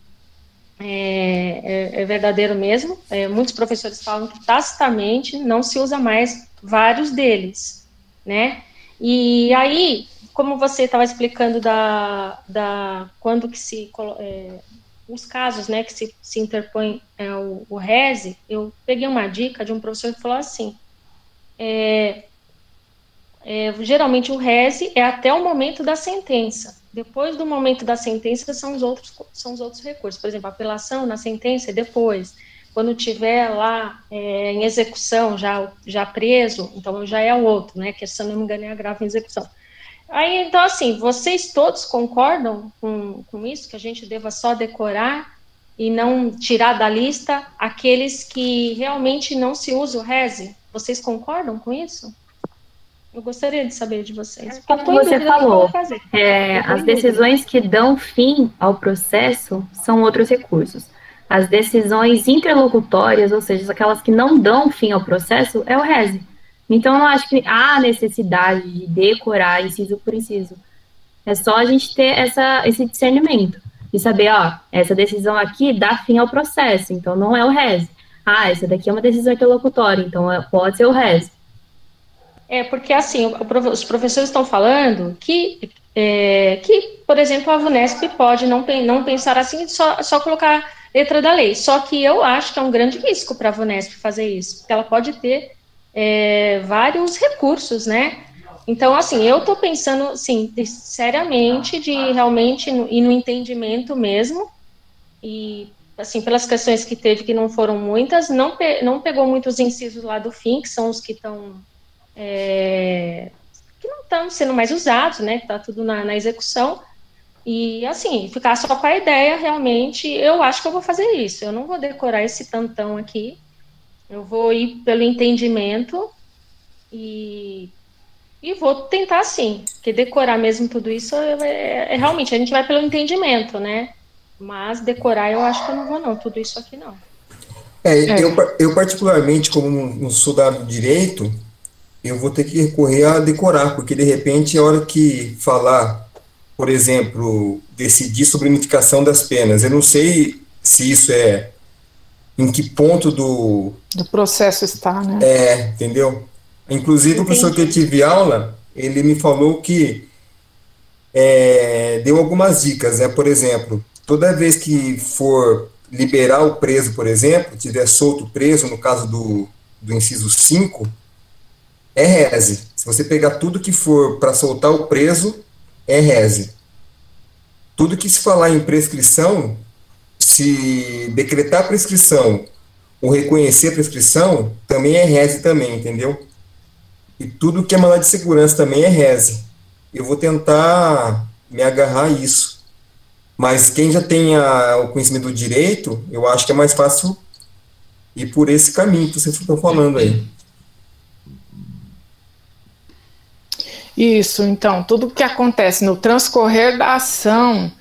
é, é, é verdadeiro mesmo. É, muitos professores falam que tacitamente não se usa mais vários deles, né? E aí, como você estava explicando da, da quando que se é, os casos, né, que se, se interpõe é, o, o RESE, eu peguei uma dica de um professor que falou assim, é, geralmente o RESE é até o momento da sentença. Depois do momento da sentença são os outros, são os outros recursos. Por exemplo, a apelação na sentença é depois. Quando tiver lá é, em execução, já, já preso, então já é o outro, né? Que se eu não me engano é agravo em execução. Aí, então, assim, vocês todos concordam com, com isso, que a gente deva só decorar e não tirar da lista aqueles que realmente não se usa o RESE? Vocês concordam com isso? Eu gostaria de saber de vocês. Como você falou, é, as decisões que dão fim ao processo são outros recursos. As decisões interlocutórias, ou seja, aquelas que não dão fim ao processo, é o RESE. Então, eu não acho que há necessidade de decorar inciso por inciso. É só a gente ter essa, esse discernimento e saber, ó, essa decisão aqui dá fim ao processo, então não é o RESE. Ah, essa daqui é uma decisão interlocutória, então é, pode ser o RESE. É, porque assim, os professores estão falando que, é, que por exemplo, a VUNESP pode não, não pensar assim, só, só colocar letra da lei. Só que eu acho que é um grande risco para a VUNESP fazer isso, porque ela pode ter é, vários recursos, né? Então, assim, eu estou pensando, assim, seriamente, de realmente e no entendimento mesmo, e, assim, pelas questões que teve, que não foram muitas, não, pe não pegou muitos incisos lá do fim, que são os que estão é, que não estão sendo mais usados, né? Que está tudo na, na, execução. E assim, ficar só com a ideia, realmente, eu acho que eu vou fazer isso. Eu não vou decorar esse tantão aqui. Eu vou ir pelo entendimento e, e vou tentar sim. Porque decorar mesmo tudo isso é, é, realmente a gente vai pelo entendimento, né? Mas decorar eu acho que eu não vou, não, tudo isso aqui não. É, é. Eu, eu particularmente, como um soldado de direito, eu vou ter que recorrer a decorar, porque de repente a hora que falar, por exemplo, decidir sobre a unificação das penas, eu não sei se isso é em que ponto do do processo está, né? É, entendeu? Inclusive o professor que eu tive aula, ele me falou que é, deu algumas dicas, né? Por exemplo, toda vez que for liberar o preso, por exemplo, tiver solto preso, no caso do, do inciso 5, é reze. Se você pegar tudo que for para soltar o preso, é reze. Tudo que se falar em prescrição, se decretar prescrição ou reconhecer prescrição, também é reze também, entendeu? E tudo que é mandado de segurança também é reze. Eu vou tentar me agarrar a isso. Mas quem já tem a, o conhecimento do direito, eu acho que é mais fácil ir por esse caminho que vocês estão falando aí. Isso, então, tudo que acontece no transcorrer da ação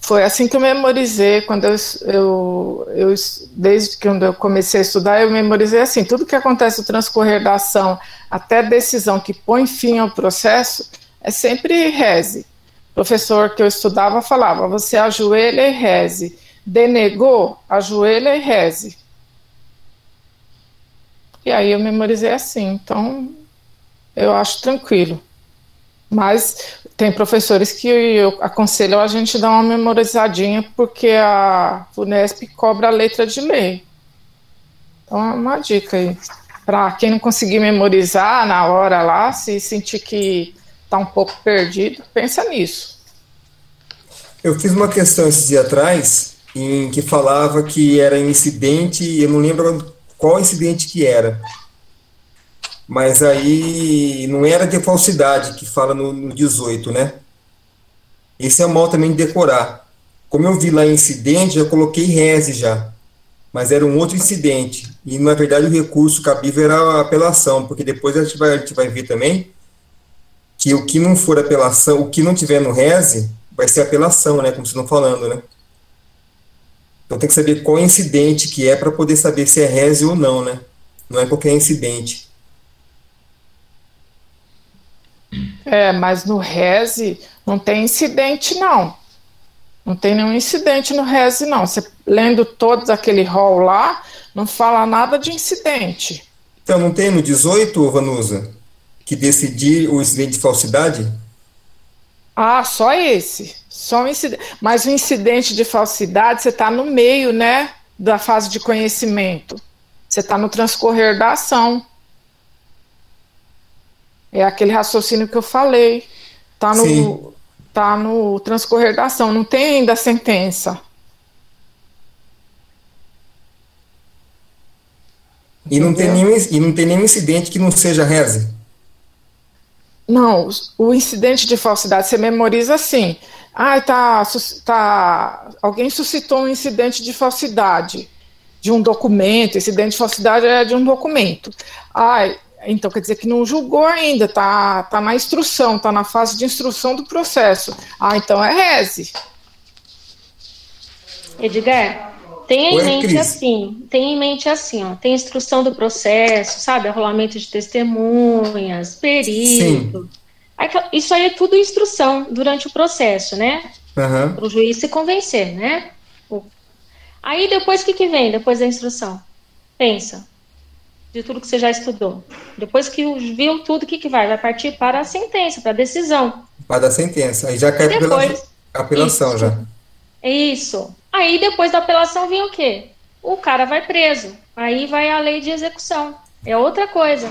foi assim que eu memorizei quando eu, eu, eu desde que eu comecei a estudar, eu memorizei assim, tudo que acontece no transcorrer da ação até decisão que põe fim ao processo é sempre reze. Professor que eu estudava falava, você ajoelha e reze. Denegou, ajoelha e reze. E aí eu memorizei assim, então eu acho tranquilo. Mas tem professores que eu aconselho a gente dar uma memorizadinha, porque a Unesp cobra a letra de lei. Então é uma dica aí. Para quem não conseguir memorizar na hora lá, se sentir que está um pouco perdido, pensa nisso. Eu fiz uma questão esses dias atrás em que falava que era incidente, eu não lembro qual incidente que era mas aí não era de falsidade que fala no, no 18, né? Esse é mal também de decorar. Como eu vi lá incidente, já coloquei reze já, mas era um outro incidente. E na verdade o recurso cabível era a apelação, porque depois a gente vai, a gente vai ver também que o que não for apelação, o que não tiver no reze, vai ser apelação, né? Como vocês estão falando, né? Então tem que saber qual incidente que é para poder saber se é reze ou não, né? Não é qualquer incidente. É, mas no Reze não tem incidente, não. Não tem nenhum incidente no Reze, não. Você lendo todos aquele rol lá, não fala nada de incidente. Então, não tem no 18, Vanusa, que decidir o incidente de falsidade? Ah, só esse. Só um incidente. Mas o incidente de falsidade, você está no meio, né? Da fase de conhecimento. Você está no transcorrer da ação. É aquele raciocínio que eu falei. Está no, tá no transcorrer da ação. Não tem ainda a sentença. E não, tem nenhum, e não tem nenhum incidente que não seja reze? Não, o incidente de falsidade você memoriza assim. Ah, tá, tá, alguém suscitou um incidente de falsidade de um documento. Incidente de falsidade é de um documento. Ah, então quer dizer que não julgou ainda, tá, tá na instrução, tá na fase de instrução do processo. Ah, então é reze. Edgar, Tenha em mente Cris? assim, tenha em mente assim, ó, tem instrução do processo, sabe, arrolamento de testemunhas, perito. Isso aí é tudo instrução durante o processo, né? Uhum. Para o juiz se convencer, né? Aí depois o que, que vem depois da instrução? Pensa de tudo que você já estudou. Depois que viu tudo, o que, que vai? Vai partir para a sentença, para a decisão. Para a sentença. Aí já cai depois, pela apelação isso, já. Isso. Aí depois da apelação vem o quê? O cara vai preso. Aí vai a lei de execução. É outra coisa.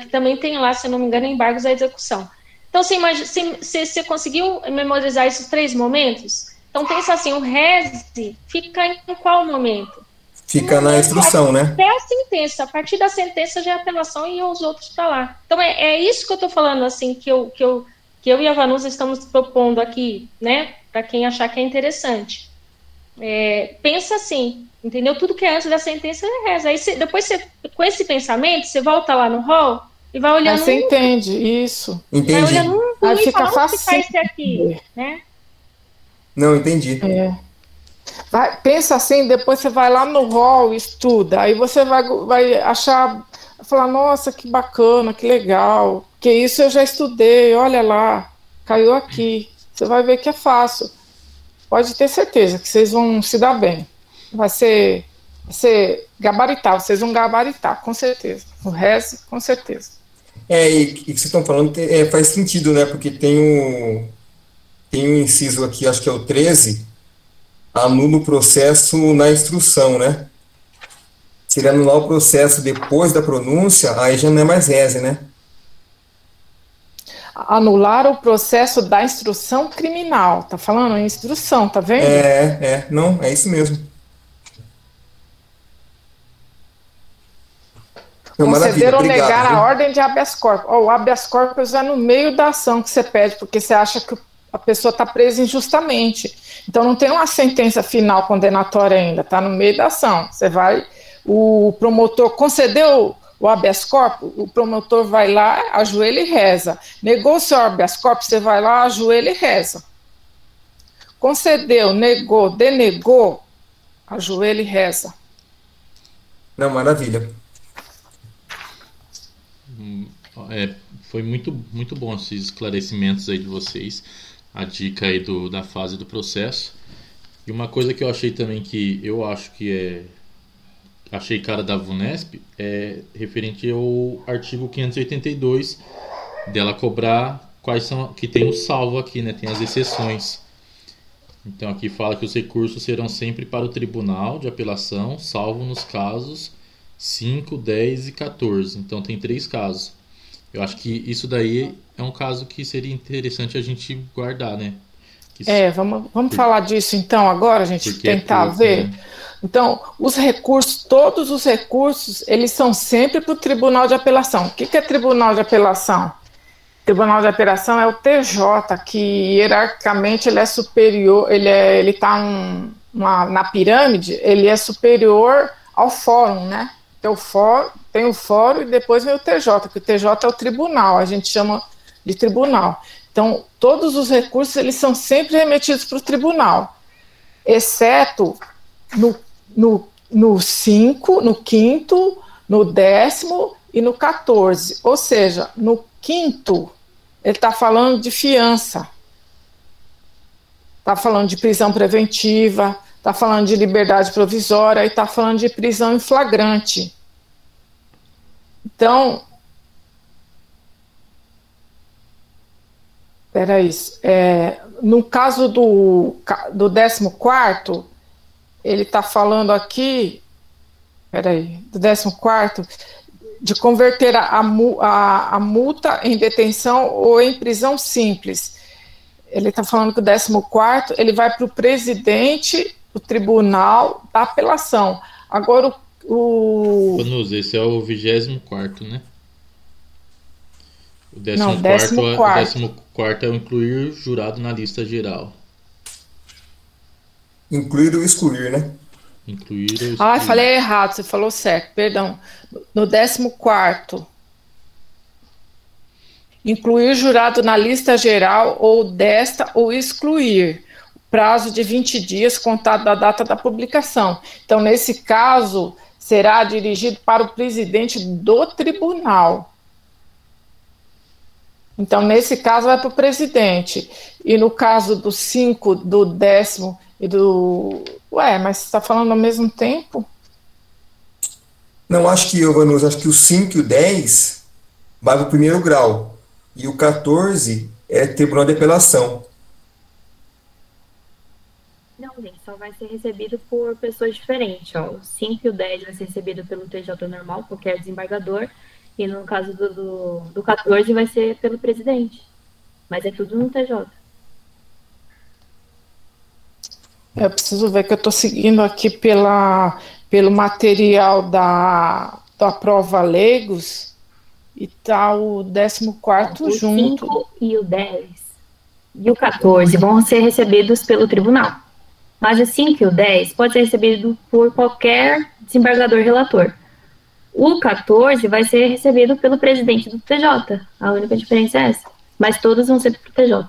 Que também tem lá, se não me engano, embargos à execução. Então, você, imagina, você, você conseguiu memorizar esses três momentos? Então, pensa assim: o reze fica em qual momento? Fica na instrução, né? Até a sentença. A partir da sentença já é apelação e os outros para lá. Então, é, é isso que eu estou falando, assim, que eu, que, eu, que eu e a Vanusa estamos propondo aqui, né? Para quem achar que é interessante é, pensa assim, entendeu? Tudo que é antes da sentença é reza. Aí cê, depois você, com esse pensamento, você volta lá no hall e vai olhando. Aí você um, entende, isso. Entendi. Vai olhando um, Aí fica fácil. esse aqui, né? Não, entendi. É. Vai, pensa assim, depois você vai lá no hall, estuda, aí você vai, vai achar, falar, nossa, que bacana, que legal, que isso eu já estudei, olha lá, caiu aqui. Você vai ver que é fácil pode ter certeza que vocês vão se dar bem. Vai ser, vai ser gabaritar, vocês vão gabaritar, com certeza. O resto, com certeza. É, e o que vocês estão falando é, faz sentido, né? Porque tem um, tem um inciso aqui, acho que é o 13, anula o processo na instrução, né? Se ele anular o processo depois da pronúncia, aí já não é mais reze, né? anular o processo da instrução criminal. Tá falando instrução, tá vendo? É, é, não, é isso mesmo. Não, Conceder ou negar a ordem de habeas corpus. Oh, o habeas corpus é no meio da ação que você pede, porque você acha que a pessoa está presa injustamente. Então não tem uma sentença final condenatória ainda, está no meio da ação. Você vai, o promotor concedeu o habeas corpus, o promotor vai lá, ajoelha e reza. Negou o seu habeas corpus, você vai lá, ajoelha e reza. Concedeu, negou, denegou, ajoelha e reza. Não, maravilha. Hum, é, foi muito, muito bom esses esclarecimentos aí de vocês, a dica aí do, da fase do processo. E uma coisa que eu achei também que eu acho que é achei cara da VUNESP é referente ao artigo 582 dela cobrar quais são que tem o salvo aqui, né? Tem as exceções. Então aqui fala que os recursos serão sempre para o tribunal de apelação, salvo nos casos 5, 10 e 14. Então tem três casos. Eu acho que isso daí é um caso que seria interessante a gente guardar, né? Que é, vamos, vamos por... falar disso então agora, a gente Porque é tentar é pouco, ver. Né? Então, os recursos, todos os recursos, eles são sempre para o Tribunal de Apelação. O que, que é Tribunal de Apelação? Tribunal de Apelação é o TJ, que hierarquicamente ele é superior, ele é, ele está um, na pirâmide, ele é superior ao fórum, né? Tem o, fórum, tem o fórum e depois vem o TJ, que o TJ é o tribunal, a gente chama de tribunal. Então, todos os recursos eles são sempre remetidos para o tribunal, exceto no no, no cinco, no quinto, no décimo e no 14. Ou seja, no quinto, ele está falando de fiança, está falando de prisão preventiva, está falando de liberdade provisória e está falando de prisão em flagrante. Então, Peraí, é, no caso do, do 14, ele está falando aqui, peraí, do 14, de converter a, a, a multa em detenção ou em prisão simples. Ele está falando que o 14 ele vai para o presidente do tribunal da apelação. Agora o. o... esse é o 24, né? O 14 Não, décimo quarto. É, o quarto é o incluir jurado na lista geral. Incluir ou excluir, né? Incluir ou excluir. Ah, falei errado, você falou certo, perdão. No 14 incluir jurado na lista geral ou desta ou excluir. Prazo de 20 dias contado da data da publicação. Então, nesse caso, será dirigido para o presidente do tribunal. Então, nesse caso, vai para o presidente. E no caso do 5, do décimo e do. Ué, mas está falando ao mesmo tempo? Não, acho que, Vanusa, acho que o 5 e o 10 vai para o primeiro grau. E o 14 é Tribunal de Apelação. Não, gente, só vai ser recebido por pessoas diferentes. Ó. O 5 e o 10 vai ser recebido pelo TJ normal, qualquer desembargador. E no caso do, do, do 14 vai ser pelo presidente. Mas é tudo no TJ. Eu preciso ver que eu estou seguindo aqui pela, pelo material da, da prova Legos e tá o 14 o junto. O 5 e o 10 e o 14 vão ser recebidos pelo tribunal. Mas o 5 e o 10 pode ser recebido por qualquer desembargador relator. O 14 vai ser recebido pelo presidente do TJ. A única diferença é essa. Mas todos vão ser pro TJ.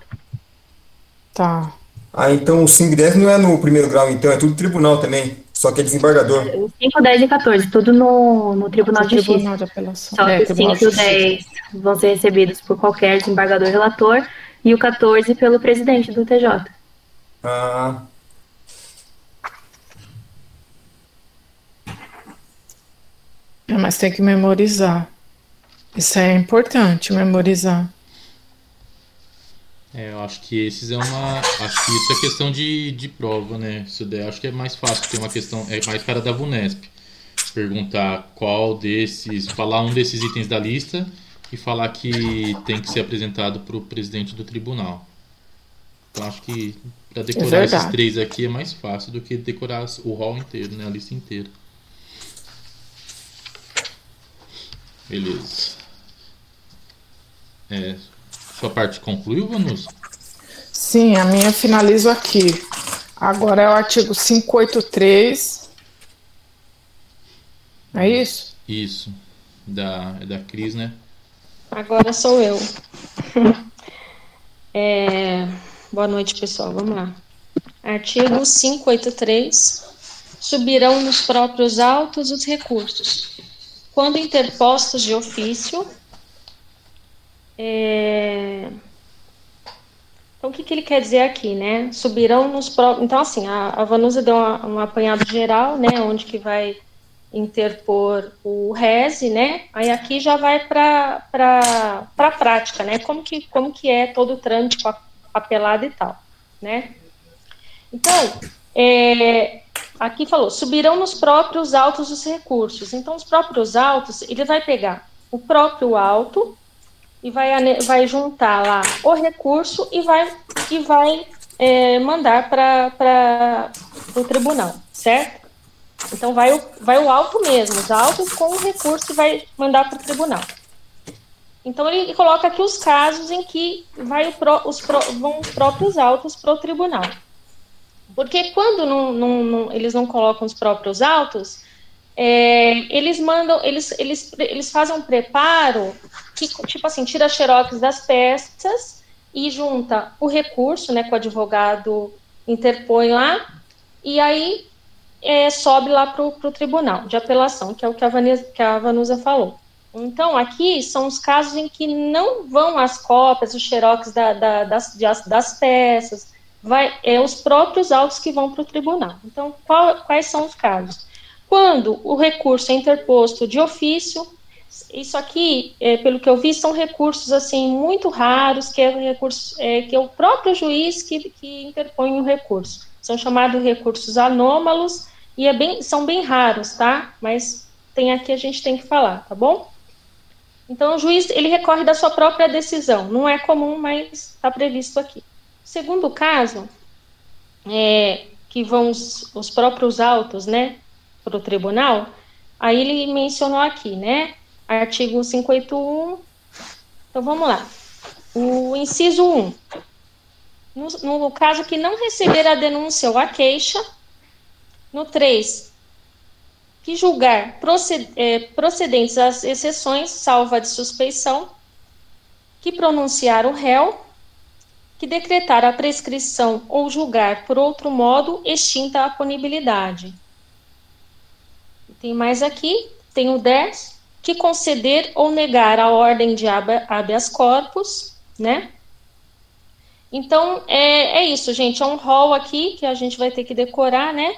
Tá. Ah, então o 5 e 10 não é no primeiro grau, então, é tudo tribunal também. Só que é desembargador. O 5, 10 e 14, tudo no, no Tribunal de Justiça. Tribunal de Apelação. Só é, que o 5 e o 10 vão ser recebidos por qualquer desembargador relator e o 14 pelo presidente do TJ. Ah, mas tem que memorizar. Isso é importante, memorizar. É, eu acho que esses é uma. Acho que isso é questão de, de prova, né? Isso daí acho que é mais fácil, porque é uma questão. É mais cara da VUNESP. Perguntar qual desses. Falar um desses itens da lista e falar que tem que ser apresentado para o presidente do tribunal. Então acho que para decorar é esses três aqui é mais fácil do que decorar o hall inteiro, né? A lista inteira. Beleza. É, sua parte concluiu, Vanus? Sim, a minha finalizo aqui. Agora é o artigo 583. É isso? Isso. Da, é da Cris, né? Agora sou eu. [LAUGHS] é, boa noite, pessoal. Vamos lá. Artigo 583. Subirão nos próprios autos os recursos quando interpostos de ofício. É... Então, o que, que ele quer dizer aqui, né? Subirão nos próprios. Então, assim, a, a Vanusa deu uma, um apanhado geral, né? Onde que vai interpor o RESE, né? Aí aqui já vai para a prática, né? Como que, como que é todo o trâmite papelada e tal, né? Então, é, aqui falou, subirão nos próprios autos os recursos. Então, os próprios autos, ele vai pegar o próprio auto e vai, vai juntar lá o recurso e vai, e vai é, mandar para o tribunal, certo? Então, vai o, vai o auto mesmo, os autos com o recurso e vai mandar para o tribunal. Então, ele coloca aqui os casos em que vai o pro, os pro, vão os próprios autos para o tribunal. Porque quando não, não, não, eles não colocam os próprios autos, é, eles mandam, eles, eles, eles fazem um preparo que, tipo assim, tira xerox das peças e junta o recurso, né, que o advogado interpõe lá, e aí é, sobe lá para o tribunal de apelação, que é o que a, Vanessa, que a Vanusa falou. Então, aqui são os casos em que não vão as cópias, os xerox da, da, das, das peças, vai, é os próprios autos que vão para o tribunal. Então, qual, quais são os casos? Quando o recurso é interposto de ofício, isso aqui, é, pelo que eu vi, são recursos assim muito raros, que é, recurso, é, que é o próprio juiz que, que interpõe o recurso. São chamados recursos anômalos e é bem, são bem raros, tá? Mas tem aqui a gente tem que falar, tá bom? Então o juiz ele recorre da sua própria decisão. Não é comum, mas está previsto aqui. Segundo caso, é, que vão os, os próprios autos, né, para o tribunal. Aí ele mencionou aqui, né? Artigo 581. Então vamos lá. O inciso 1. No, no caso que não receber a denúncia ou a queixa. No 3. Que julgar é, procedentes as exceções, salva de suspeição. Que pronunciar o réu. Que decretar a prescrição ou julgar por outro modo extinta a punibilidade. Tem mais aqui, tem o 10, que conceder ou negar a ordem de habeas corpus, né? Então, é, é isso, gente, é um rol aqui que a gente vai ter que decorar, né?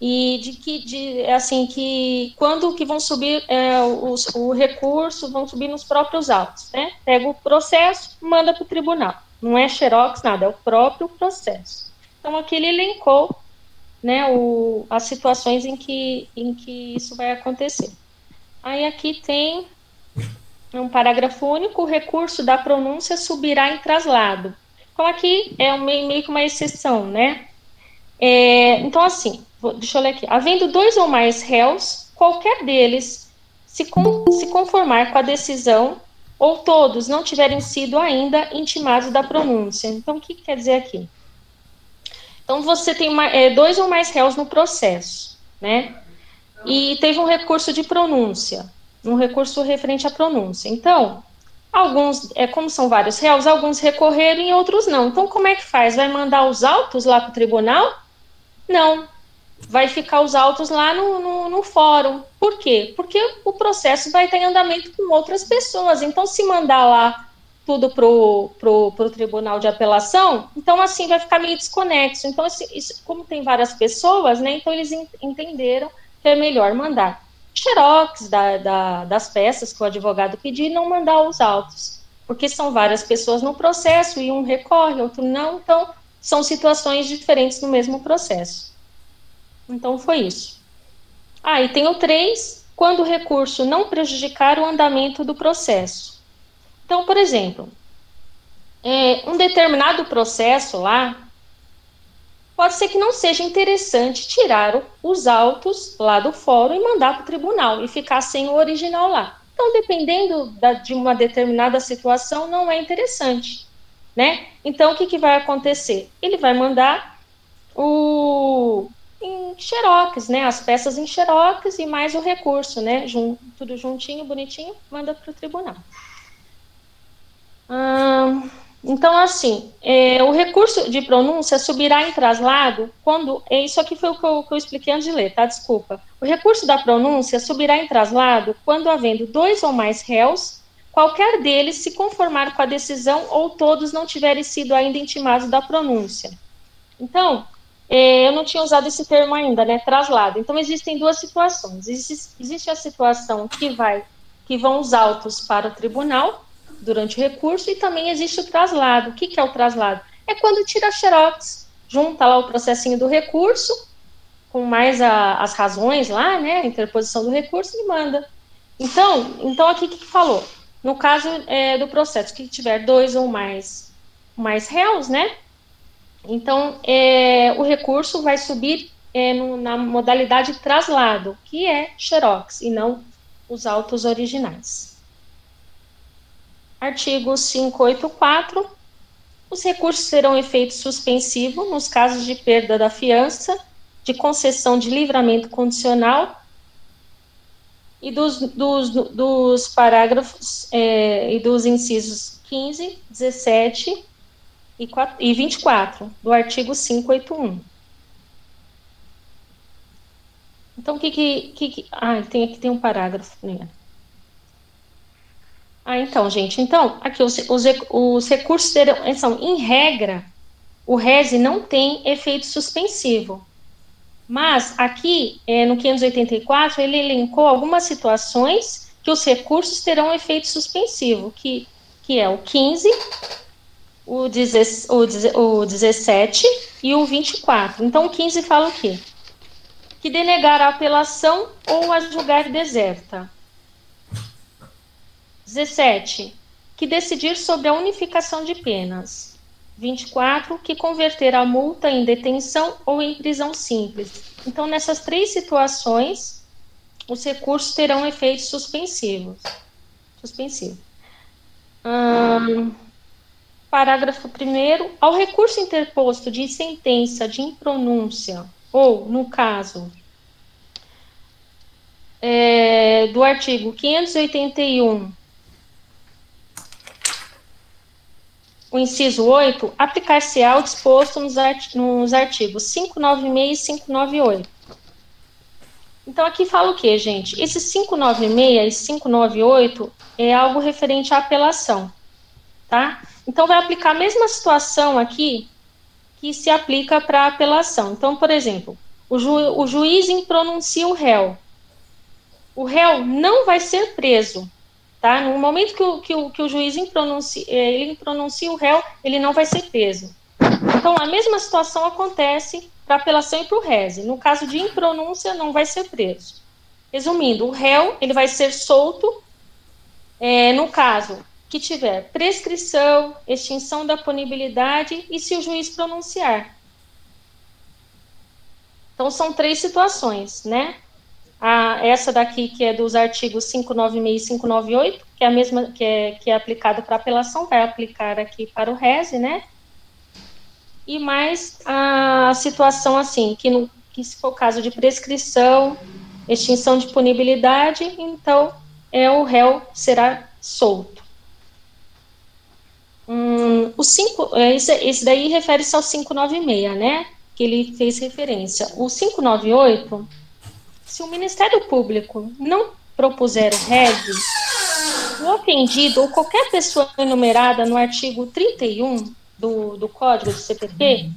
E de que, de, assim, que quando que vão subir é, os, o recurso, vão subir nos próprios autos, né? Pega o processo, manda para o tribunal. Não é xerox, nada, é o próprio processo. Então, aqui ele elencou né, o, as situações em que, em que isso vai acontecer. Aí aqui tem um parágrafo único, o recurso da pronúncia subirá em traslado. Então aqui é um, meio que uma exceção, né? É, então assim, vou, deixa eu ler aqui. Havendo dois ou mais réus, qualquer deles se, com, se conformar com a decisão ou todos não tiverem sido ainda intimados da pronúncia. Então o que quer dizer aqui? Então você tem uma, é, dois ou mais réus no processo, né? e teve um recurso de pronúncia, um recurso referente à pronúncia. Então, alguns, é, como são vários réus, alguns recorreram e outros não. Então, como é que faz? Vai mandar os autos lá para o tribunal? Não. Vai ficar os autos lá no, no, no, fórum. Por quê? Porque o processo vai estar em andamento com outras pessoas. Então, se mandar lá tudo para o pro, pro tribunal de apelação, então assim vai ficar meio desconexo. Então, isso, como tem várias pessoas, né? Então eles entenderam que é melhor mandar xerox da, da, das peças que o advogado pedir e não mandar os autos, porque são várias pessoas no processo e um recorre, outro não, então são situações diferentes no mesmo processo. Então foi isso. Ah, e tem o 3, quando o recurso não prejudicar o andamento do processo. Então, por exemplo, é, um determinado processo lá, pode ser que não seja interessante tirar os autos lá do fórum e mandar para o tribunal e ficar sem o original lá. Então, dependendo da, de uma determinada situação, não é interessante, né? Então, o que, que vai acontecer? Ele vai mandar o em xerox, né? As peças em xerox e mais o recurso, né? Jun, tudo juntinho, bonitinho, manda para o tribunal. Hum, então, assim, é, o recurso de pronúncia subirá em traslado quando. É, isso aqui foi o que eu, que eu, expliquei antes de ler, tá? Desculpa. O recurso da pronúncia subirá em traslado quando, havendo dois ou mais réus, qualquer deles se conformar com a decisão ou todos não tiverem sido ainda intimados da pronúncia. Então, eu não tinha usado esse termo ainda, né? Traslado. Então, existem duas situações. Existe, existe a situação que vai, que vão os autos para o tribunal durante o recurso e também existe o traslado. O que, que é o traslado? É quando tira a xerox, junta lá o processinho do recurso, com mais a, as razões lá, né, a interposição do recurso e manda. Então, então aqui o que, que falou? No caso é, do processo que tiver dois ou mais, mais réus, né, então é, o recurso vai subir é, no, na modalidade traslado, que é xerox, e não os autos originais. Artigo 584. Os recursos terão efeito suspensivo nos casos de perda da fiança, de concessão de livramento condicional e dos, dos, dos parágrafos é, e dos incisos 15, 17 e, 4, e 24 do artigo 581. Então, o que que, que, Ah, tem aqui tem um parágrafo, né? Ah, então, gente, então, aqui os, os, os recursos serão, são, em regra, o RESE não tem efeito suspensivo. Mas aqui, é, no 584, ele elencou algumas situações que os recursos terão efeito suspensivo, que, que é o 15, o, o, o 17 e o 24. Então, o 15 fala o quê? Que denegar a apelação ou a julgar deserta. 17. Que decidir sobre a unificação de penas. 24. Que converter a multa em detenção ou em prisão simples. Então, nessas três situações, os recursos terão efeitos suspensivos. Suspensivo. Hum, Parágrafo 1 ao recurso interposto de sentença de impronúncia, ou, no caso é, do artigo 581, o inciso 8, aplicar-se-á o disposto nos, art nos artigos 596 e 598. Então, aqui fala o que, gente? Esse 596 e 598 é algo referente à apelação, tá? Então, vai aplicar a mesma situação aqui que se aplica para apelação. Então, por exemplo, o, ju o juiz impronuncia o réu. O réu não vai ser preso, tá? No momento que o, que o, que o juiz impronuncia, eh, ele impronuncia o réu, ele não vai ser preso. Então, a mesma situação acontece para apelação e para o reze. No caso de impronúncia, não vai ser preso. Resumindo, o réu ele vai ser solto é, no caso que tiver prescrição, extinção da punibilidade e se o juiz pronunciar. Então, são três situações, né? A, essa daqui, que é dos artigos 596 e 598, que é a mesma, que é, que é aplicada para apelação, vai aplicar aqui para o RESE, né? E mais a situação, assim, que, no, que se for caso de prescrição, extinção de punibilidade, então é, o réu será solto. Hum, o é, esse, esse daí refere-se ao 596, né? Que ele fez referência. O 598, se o Ministério Público não propuser REG, o ofendido ou qualquer pessoa enumerada no artigo 31 do, do Código do CPP,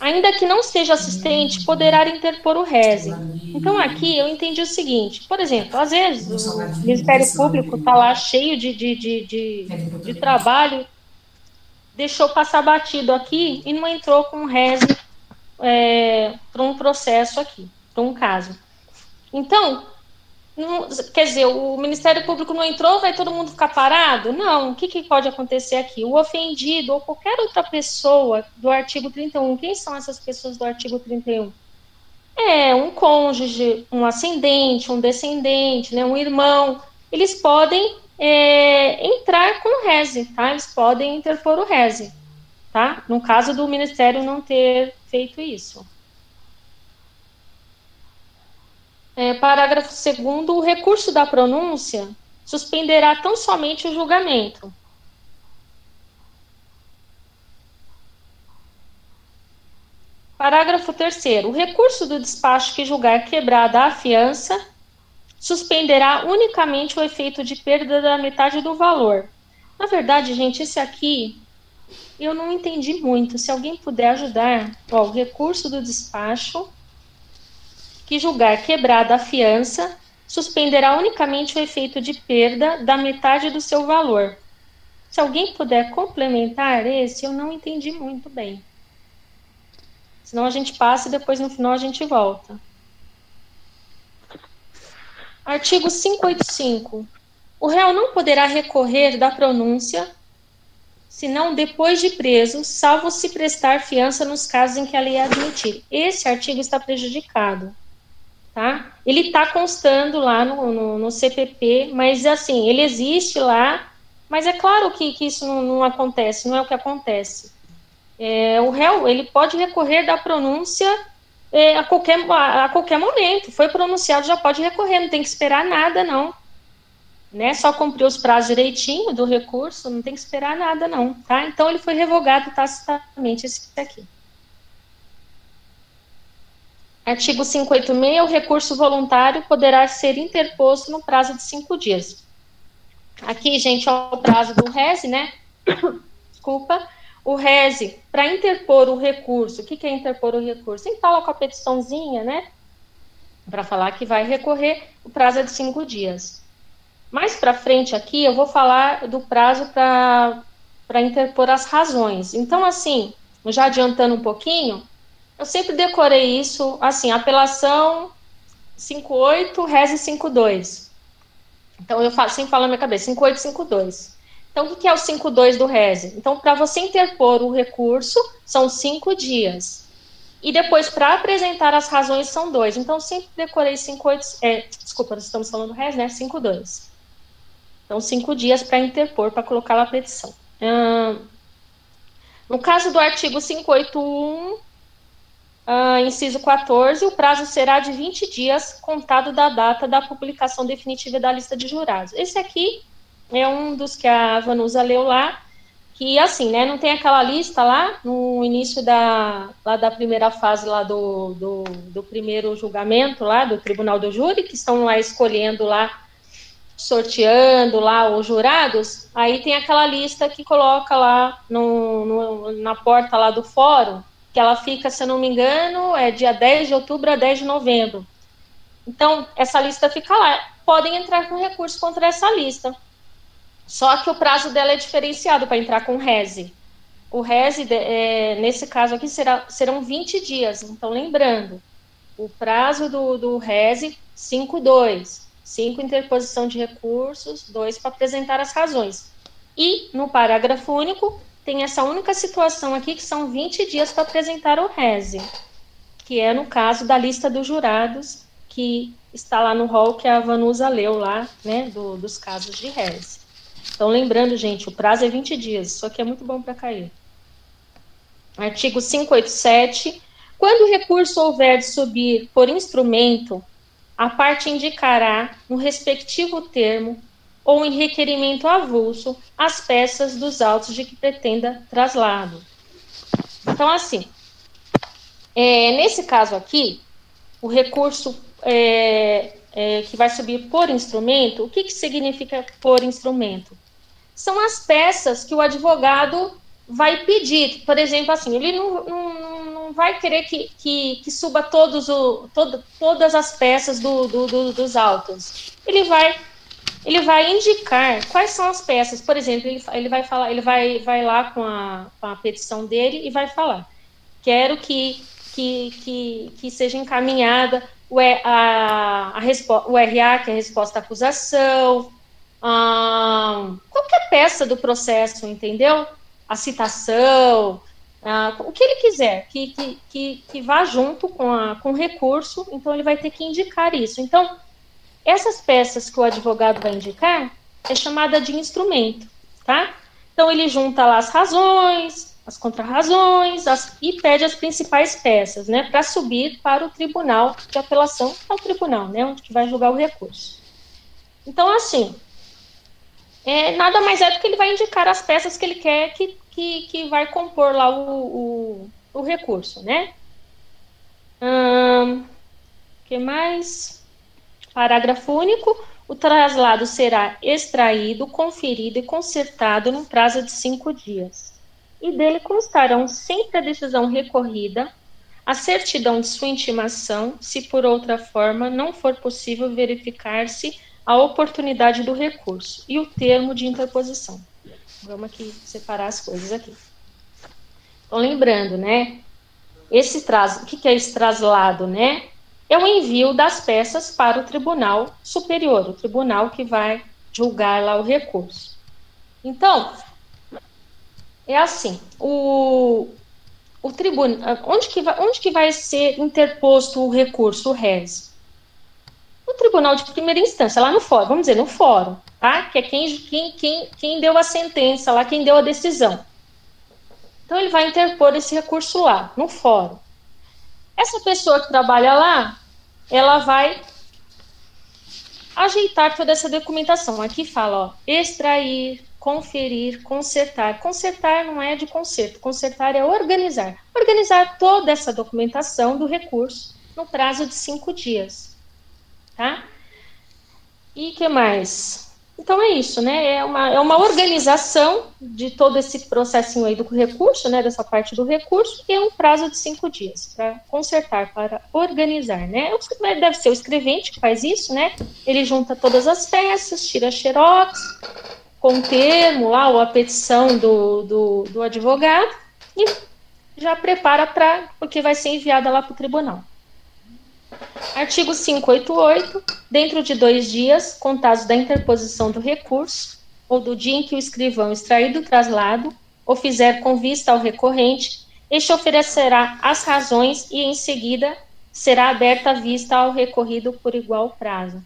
ainda que não seja assistente, poderá interpor o RESE. Então, aqui eu entendi o seguinte: por exemplo, às vezes o Ministério Público está lá cheio de, de, de, de, de trabalho deixou passar batido aqui e não entrou com reze é, para um processo aqui, para um caso. Então, não, quer dizer, o Ministério Público não entrou, vai todo mundo ficar parado? Não, o que, que pode acontecer aqui? O ofendido ou qualquer outra pessoa do artigo 31, quem são essas pessoas do artigo 31? É um cônjuge, um ascendente, um descendente, né, um irmão, eles podem é, entrar com o RESE, tá? Eles podem interpor o RESE, tá? No caso do Ministério não ter feito isso. É, parágrafo 2 o recurso da pronúncia suspenderá tão somente o julgamento. Parágrafo 3 o recurso do despacho que julgar quebrada a fiança suspenderá unicamente o efeito de perda da metade do valor. Na verdade, gente, esse aqui eu não entendi muito. Se alguém puder ajudar, ó, o recurso do despacho que julgar quebrada a fiança suspenderá unicamente o efeito de perda da metade do seu valor. Se alguém puder complementar esse, eu não entendi muito bem. Senão a gente passa e depois no final a gente volta. Artigo 585. O réu não poderá recorrer da pronúncia senão depois de preso, salvo se prestar fiança nos casos em que a lei admitir. Esse artigo está prejudicado. Tá? Ele está constando lá no, no, no, CPP, mas assim, ele existe lá, mas é claro que, que isso não, não acontece, não é o que acontece. É, o réu, ele pode recorrer da pronúncia é, a, qualquer, a, a, qualquer momento. Foi pronunciado, já pode recorrer, não tem que esperar nada, não. Né? Só cumprir os prazos direitinho do recurso, não tem que esperar nada, não. Tá? Então, ele foi revogado tacitamente, esse aqui. Artigo 586, o recurso voluntário poderá ser interposto no prazo de cinco dias. Aqui, gente, é o prazo do RES, né? [COUGHS] Desculpa o RESE, para interpor o recurso, o que, que é interpor o recurso? Fala com a petiçãozinha, né? Para falar que vai recorrer, o prazo é de cinco dias. Mais para frente aqui, eu vou falar do prazo para interpor as razões. Então, assim, já adiantando um pouquinho, eu sempre decorei isso, assim, apelação 58, reze 52. Então, eu falo, sempre falo na minha cabeça, 5852. Então, o que é o 52 do reze? Então, para você interpor o recurso, são cinco dias. E depois, para apresentar as razões, são dois. Então, sempre decorei 58, é, desculpa, nós estamos falando do reze, né? 52. Então, cinco dias para interpor, para colocar a petição. No caso do artigo 581, Uh, inciso 14, o prazo será de 20 dias, contado da data da publicação definitiva da lista de jurados. Esse aqui é um dos que a Vanusa leu lá, que assim, né, não tem aquela lista lá no início da, lá da primeira fase lá do, do, do primeiro julgamento lá do Tribunal do Júri, que estão lá escolhendo lá, sorteando lá os jurados, aí tem aquela lista que coloca lá no, no na porta lá do fórum, que ela fica, se eu não me engano, é dia 10 de outubro a 10 de novembro. Então, essa lista fica lá. Podem entrar com recurso contra essa lista. Só que o prazo dela é diferenciado para entrar com reze. O reze, é, nesse caso aqui, será, serão 20 dias. Então, lembrando, o prazo do, do reze, 5-2. 5 interposição de recursos, 2 para apresentar as razões. E, no parágrafo único, tem essa única situação aqui que são 20 dias para apresentar o RESE, que é no caso da lista dos jurados, que está lá no rol que a Vanusa leu lá, né, do, dos casos de RESE. Então, lembrando, gente, o prazo é 20 dias, isso aqui é muito bom para cair. Artigo 587. Quando o recurso houver de subir por instrumento, a parte indicará, no respectivo termo, ou em requerimento avulso as peças dos autos de que pretenda traslado. Então, assim, é, nesse caso aqui, o recurso é, é, que vai subir por instrumento, o que, que significa por instrumento? São as peças que o advogado vai pedir. Por exemplo, assim, ele não, não, não vai querer que, que, que suba todos o, todo, todas as peças do, do, do, dos autos. Ele vai ele vai indicar quais são as peças. Por exemplo, ele, ele vai falar, ele vai, vai lá com a, com a petição dele e vai falar: quero que, que, que, que seja encaminhada o, a, a respo, o RA, que é a resposta à acusação, qualquer peça do processo, entendeu? A citação, o que ele quiser, que, que, que, que vá junto com, a, com o recurso, então ele vai ter que indicar isso. Então, essas peças que o advogado vai indicar é chamada de instrumento, tá? Então ele junta lá as razões, as contrarrazões as, e pede as principais peças, né, para subir para o tribunal de apelação, ao tribunal, né, onde que vai julgar o recurso. Então, assim, é, nada mais é do que ele vai indicar as peças que ele quer que, que, que vai compor lá o, o, o recurso, né? O que mais? Parágrafo único. O traslado será extraído, conferido e consertado num prazo de cinco dias. E dele constarão sempre a decisão recorrida, a certidão de sua intimação, se por outra forma não for possível verificar-se a oportunidade do recurso, e o termo de interposição. Vamos aqui separar as coisas aqui. Então, lembrando, né? Esse traz, o que, que é esse traslado, né? é o envio das peças para o Tribunal Superior, o tribunal que vai julgar lá o recurso. Então, é assim, o, o tribunal, onde que, vai, onde que vai ser interposto o recurso, o RES? No tribunal de primeira instância, lá no fórum, vamos dizer, no fórum, tá? Que é quem, quem, quem, quem deu a sentença lá, quem deu a decisão. Então, ele vai interpor esse recurso lá, no fórum. Essa pessoa que trabalha lá, ela vai ajeitar toda essa documentação. Aqui fala, ó, extrair, conferir, consertar. Consertar não é de conserto, consertar é organizar. Organizar toda essa documentação do recurso no prazo de cinco dias, tá? E que mais? Então é isso, né? É uma, é uma organização de todo esse processinho aí do recurso, né? Dessa parte do recurso, e é um prazo de cinco dias para consertar, para organizar, né? Deve ser o escrevente que faz isso, né? Ele junta todas as peças, tira xerox, com o termo lá, ou a petição do, do, do advogado, e já prepara para o que vai ser enviada lá para o tribunal. Artigo 588. Dentro de dois dias, contados da interposição do recurso, ou do dia em que o escrivão extrair do traslado, ou fizer com vista ao recorrente, este oferecerá as razões e, em seguida, será aberta a vista ao recorrido por igual prazo.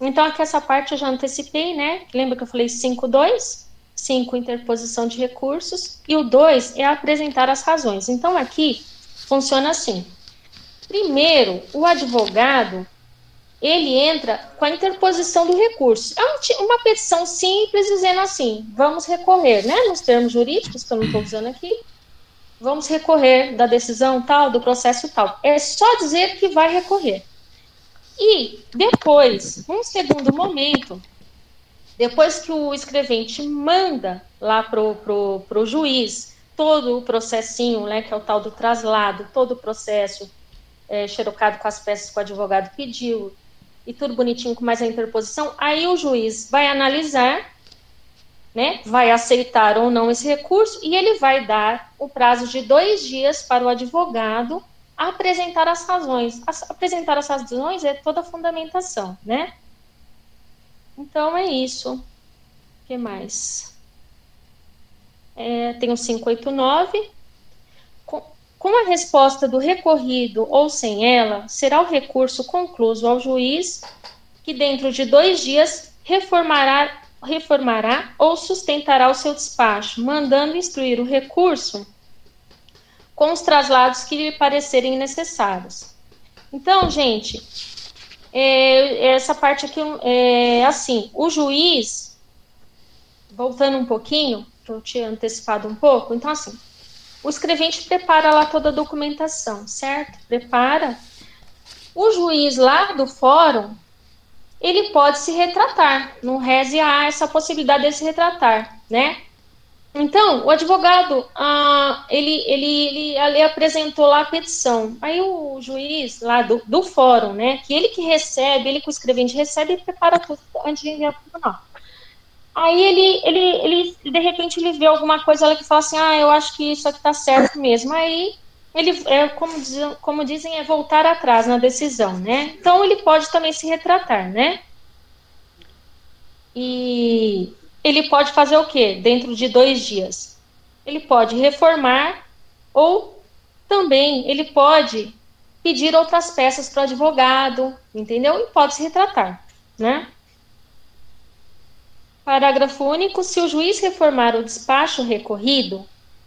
Então, aqui essa parte eu já antecipei, né? Lembra que eu falei 5.2? 5, interposição de recursos. E o 2 é apresentar as razões. Então, aqui funciona assim. Primeiro, o advogado ele entra com a interposição do recurso. É uma petição simples dizendo assim: vamos recorrer, né? Nos termos jurídicos, que eu não estou usando aqui, vamos recorrer da decisão tal, do processo tal. É só dizer que vai recorrer. E depois, num segundo momento, depois que o escrevente manda lá pro, pro, pro juiz todo o processinho, né, que é o tal do traslado, todo o processo é, xerocado com as peças que o advogado pediu, e tudo bonitinho com mais a interposição, aí o juiz vai analisar, né, vai aceitar ou não esse recurso, e ele vai dar o prazo de dois dias para o advogado apresentar as razões. As, apresentar as razões é toda a fundamentação, né? Então é isso. O que mais? É, tem o 589 com a resposta do recorrido ou sem ela, será o recurso concluso ao juiz, que dentro de dois dias reformará, reformará ou sustentará o seu despacho, mandando instruir o recurso com os traslados que lhe parecerem necessários. Então, gente, é, essa parte aqui é assim: o juiz, voltando um pouquinho, que eu tinha antecipado um pouco, então, assim, o escrevente prepara lá toda a documentação, certo? Prepara. O juiz lá do fórum, ele pode se retratar. No reze há essa possibilidade de se retratar, né? Então, o advogado, ah, ele, ele, ele, ele, apresentou lá a petição. Aí o juiz lá do, do fórum, né, que ele que recebe, ele que o escrevente recebe e prepara tudo antes de enviar para o tribunal. Aí ele, ele, ele, de repente, ele vê alguma coisa que fala assim, ah, eu acho que isso aqui tá certo mesmo. Aí ele, é, como, diz, como dizem, é voltar atrás na decisão, né? Então ele pode também se retratar, né? E ele pode fazer o quê? Dentro de dois dias. Ele pode reformar ou também ele pode pedir outras peças para o advogado, entendeu? E pode se retratar, né? Parágrafo único. Se o juiz reformar o despacho recorrido,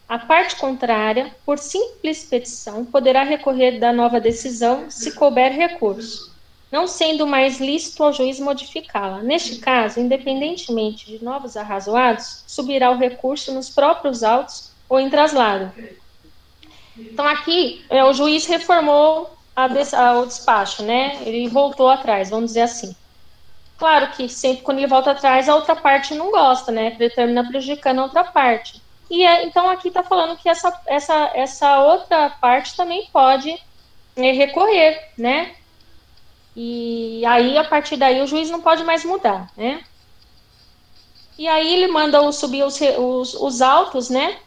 a parte contrária, por simples petição, poderá recorrer da nova decisão se couber recurso, não sendo mais lícito ao juiz modificá-la. Neste caso, independentemente de novos arrazoados, subirá o recurso nos próprios autos ou em traslado. Então, aqui, é, o juiz reformou a, o despacho, né? Ele voltou atrás, vamos dizer assim. Claro que sempre quando ele volta atrás, a outra parte não gosta, né? Termina prejudicando a outra parte. E é, então aqui está falando que essa, essa, essa outra parte também pode é, recorrer, né? E aí, a partir daí, o juiz não pode mais mudar, né? E aí ele manda o, subir os, os, os autos, né?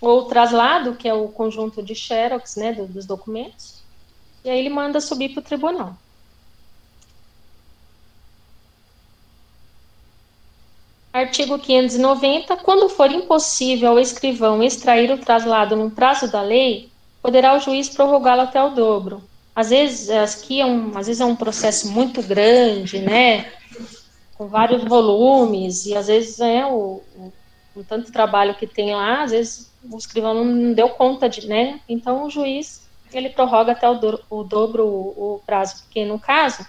Ou traslado, que é o conjunto de xerox, né, dos documentos. E aí ele manda subir para o tribunal. Artigo 590. Quando for impossível ao escrivão extrair o traslado no prazo da lei, poderá o juiz prorrogá-lo até o dobro. Às vezes, aqui é um, às vezes é um processo muito grande, né? Com vários volumes, e às vezes é o, o, o tanto trabalho que tem lá, às vezes o escrivão não deu conta de, né? Então o juiz ele prorroga até o, do, o dobro o, o prazo, porque no caso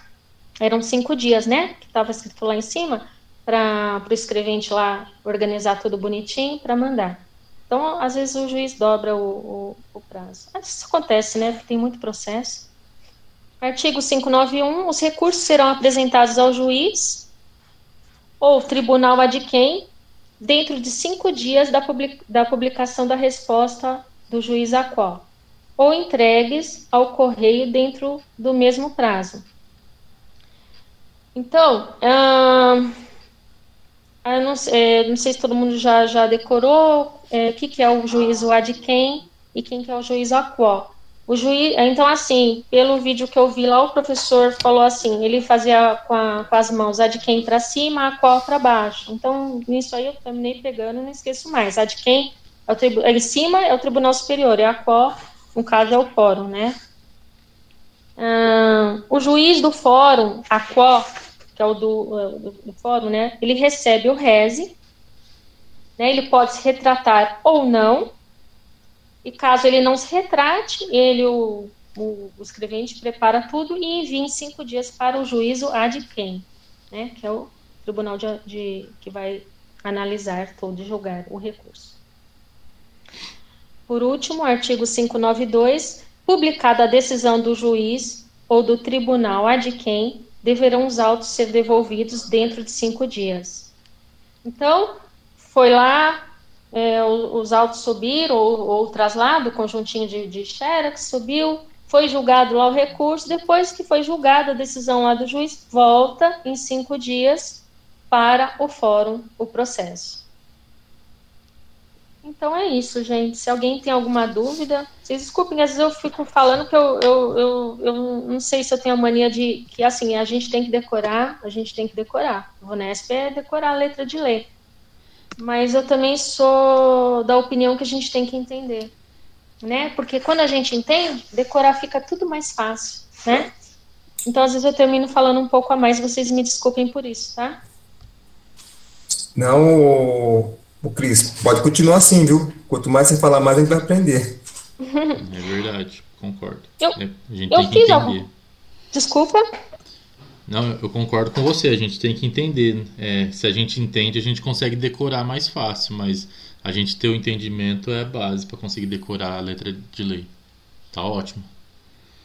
eram cinco dias, né? Que estava escrito lá em cima para o escrevente lá organizar tudo bonitinho para mandar. Então, às vezes o juiz dobra o, o, o prazo. Isso acontece, né? Tem muito processo. Artigo 591. Os recursos serão apresentados ao juiz ou tribunal adquém dentro de cinco dias da, da publicação da resposta do juiz a qual, ou entregues ao correio dentro do mesmo prazo. Então, hum, não, é, não, sei se todo mundo já, já decorou é, o que, que é o juízo ad quem e quem que é o juízo a qual. O juiz, então assim, pelo vídeo que eu vi lá, o professor falou assim, ele fazia com, a, com as mãos a de quem para cima, a qual para baixo. Então, nisso aí eu terminei pegando, não esqueço mais. A de quem é o tribu, em cima é o Tribunal Superior, e a qual, no caso, é o fórum, né? Ah, o juiz do fórum, a qual, que é o do, é, do, do fórum, né? Ele recebe o reze, né? Ele pode se retratar ou não, e caso ele não se retrate, ele, o, o, o escrevente, prepara tudo e envia em cinco dias para o juízo ad quem, né, que é o tribunal de, de, que vai analisar todo e julgar o recurso. Por último, artigo 592, publicada a decisão do juiz ou do tribunal ad quem, deverão os autos ser devolvidos dentro de cinco dias. Então, foi lá, é, os autos subiram, ou, ou traslado, o conjuntinho de, de xerox subiu, foi julgado lá o recurso, depois que foi julgada a decisão lá do juiz, volta em cinco dias para o fórum o processo. Então é isso, gente. Se alguém tem alguma dúvida, vocês desculpem, às vezes eu fico falando que eu, eu, eu, eu não sei se eu tenho a mania de que assim, a gente tem que decorar, a gente tem que decorar. O Unesp é decorar a letra de lei mas eu também sou da opinião que a gente tem que entender, né? Porque quando a gente entende, decorar fica tudo mais fácil, né? Então, às vezes eu termino falando um pouco a mais, vocês me desculpem por isso, tá? Não, o, Cris, pode continuar assim, viu? Quanto mais você falar, mais a gente vai aprender. É verdade, concordo. Eu, a gente eu tem que fiz entender. Algum... Desculpa? Não, eu concordo com você. A gente tem que entender. É, se a gente entende, a gente consegue decorar mais fácil, mas a gente ter o entendimento é a base para conseguir decorar a letra de lei. Tá ótimo.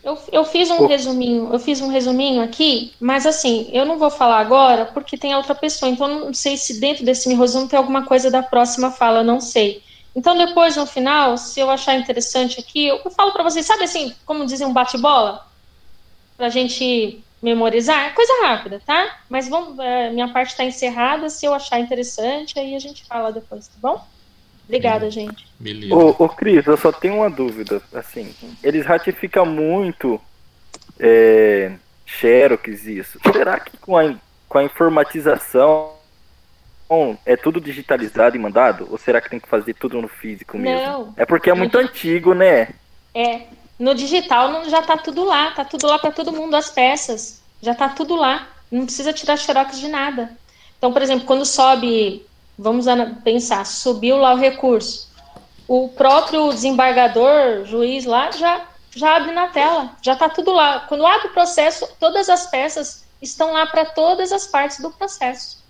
Eu, eu fiz um resuminho, eu fiz um resuminho aqui, mas assim, eu não vou falar agora porque tem outra pessoa, então não sei se dentro desse resumo tem alguma coisa da próxima fala, não sei. Então depois no final, se eu achar interessante aqui, eu falo para vocês, sabe assim, como dizem um bate-bola, pra gente memorizar, é coisa rápida, tá? Mas vamos, é, minha parte está encerrada. Se eu achar interessante, aí a gente fala depois, tá bom? Obrigada, gente. Beleza. Ô, ô, Cris, eu só tenho uma dúvida. Assim, eles ratificam muito é, Xerox isso. Será que com a, com a informatização é tudo digitalizado e mandado? Ou será que tem que fazer tudo no físico mesmo? Não. É porque é muito antigo, né? É, no digital não, já está tudo lá, está tudo lá para todo mundo, as peças. Já está tudo lá. Não precisa tirar xerox de nada. Então, por exemplo, quando sobe, vamos pensar, subiu lá o recurso. O próprio desembargador, juiz lá, já, já abre na tela, já está tudo lá. Quando abre o processo, todas as peças estão lá para todas as partes do processo.